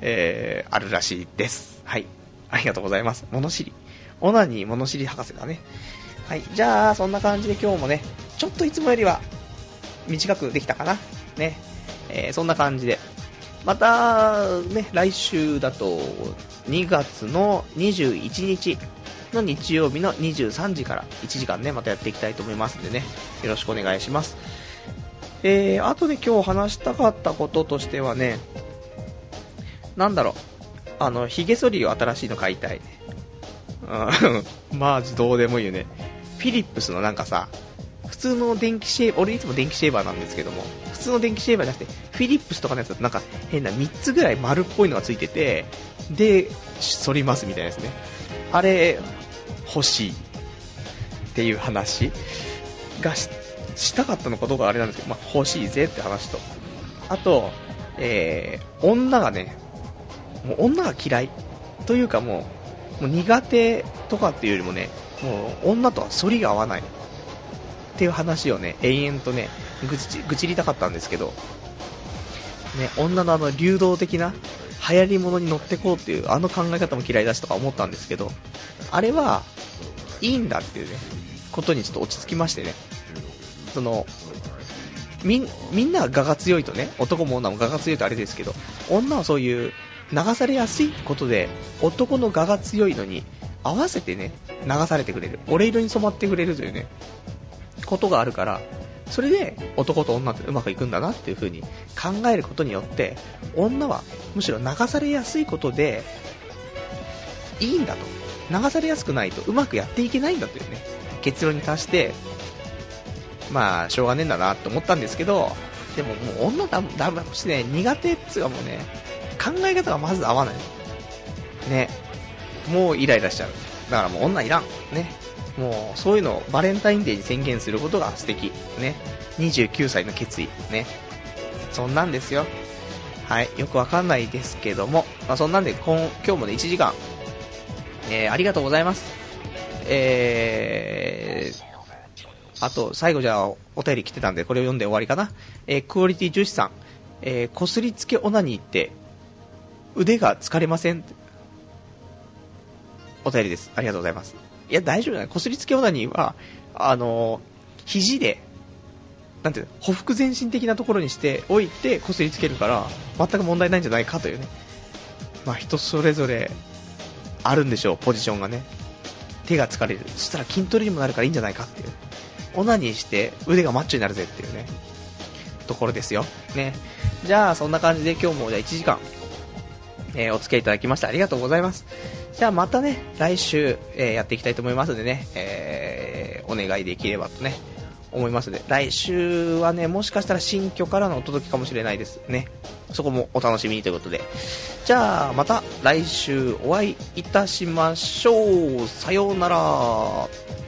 えー、あるらしいです。はい。ありがとうございます。物知り。オナニー物知り博士だね。はい。じゃあ、そんな感じで今日もね、ちょっといつもよりは短くできたかな。ね。えーそんな感じで。また、ね、来週だと、2月の21日の日曜日の23時から1時間ね、またやっていきたいと思いますんでね、よろしくお願いします。えー、あとで今日話したかったこととしてはね、なんだろう、あの、髭剃りを新しいの買いたい。うん、まあ、どうでもいいよね。フィリップスのなんかさ、通の電気シェーバー、俺いつも電気シェーバーなんですけども、普通の電気シェーバーじゃなくて、フィリップスとかのやつだとなんか変な3つぐらい丸っぽいのがついてて、で、反りますみたいなですね。あれ、欲しいっていう話がししたかったのかどうかあれなんですけど、まあ、欲しいぜって話と。あと、えー、女がね、もう女が嫌いというかもう、もう苦手とかっていうよりもね、もう女とは反りが合わないっていう話をね、延々とね、愚痴愚痴りたかったんですけど、ね、女のあの流動的な流行り物に乗ってこうっていうあの考え方も嫌いだしとか思ったんですけど、あれはいいんだっていうね、ことにちょっと落ち着きましてね、その、みん、なが我が強いとね、男も女も我が強いとあれですけど、女はそういう流されやすいことで、男の我が強いのに合わせてね、流されてくれる。俺色に染まってくれるというね、ことがあるから、それで男と女ってうまくいくんだなっていう風に考えることによって、女はむしろ流されやすいことで、いいんだと。流されやすくないとうまくやっていけないんだというね、結論に達して、まあ、しょうがねえんだなって思ったんですけど、でももう女だ、だめしね、苦手っつうかもうね、考え方がまず合わない。ね。もうイライラしちゃう。だからもう女いらん。ね。もうそういうのをバレンタインデーに宣言することが素敵。ね。29歳の決意。ね。そんなんですよ。はい。よくわかんないですけども。まあそんなんで今今日もね、1時間、えー、ありがとうございます。えー、あと、最後じゃあ、お便り来てたんで、これを読んで終わりかな。えー、クオリティ重視さん。えー、こすりつけオナニーって、腕が疲れません？お便りです。ありがとうございます。いや、大丈夫だね。こすりつけオナニーは、あの、肘で、なんていうの、ほふ前進的なところにしておいて、こすりつけるから、全く問題ないんじゃないかというね。まあ、人それぞれ、あるんでしょう、ポジションがね。手が疲れる。そしたら筋トレにもなるからいいんじゃないかっていう。オナニーして腕がマッチョになるぜっていうね、ところですよ。ね。じゃあ、そんな感じで今日もじゃあ1時間、えー、お付き合いいただきましてありがとうございます。じゃあまたね、来週、えー、やっていきたいと思いますのでね、えー、お願いできればとね、思いますので、来週はね、もしかしたら新居からのお届けかもしれないですね。そこもお楽しみにということで。じゃあ、また来週お会いいたしましょう。さようなら。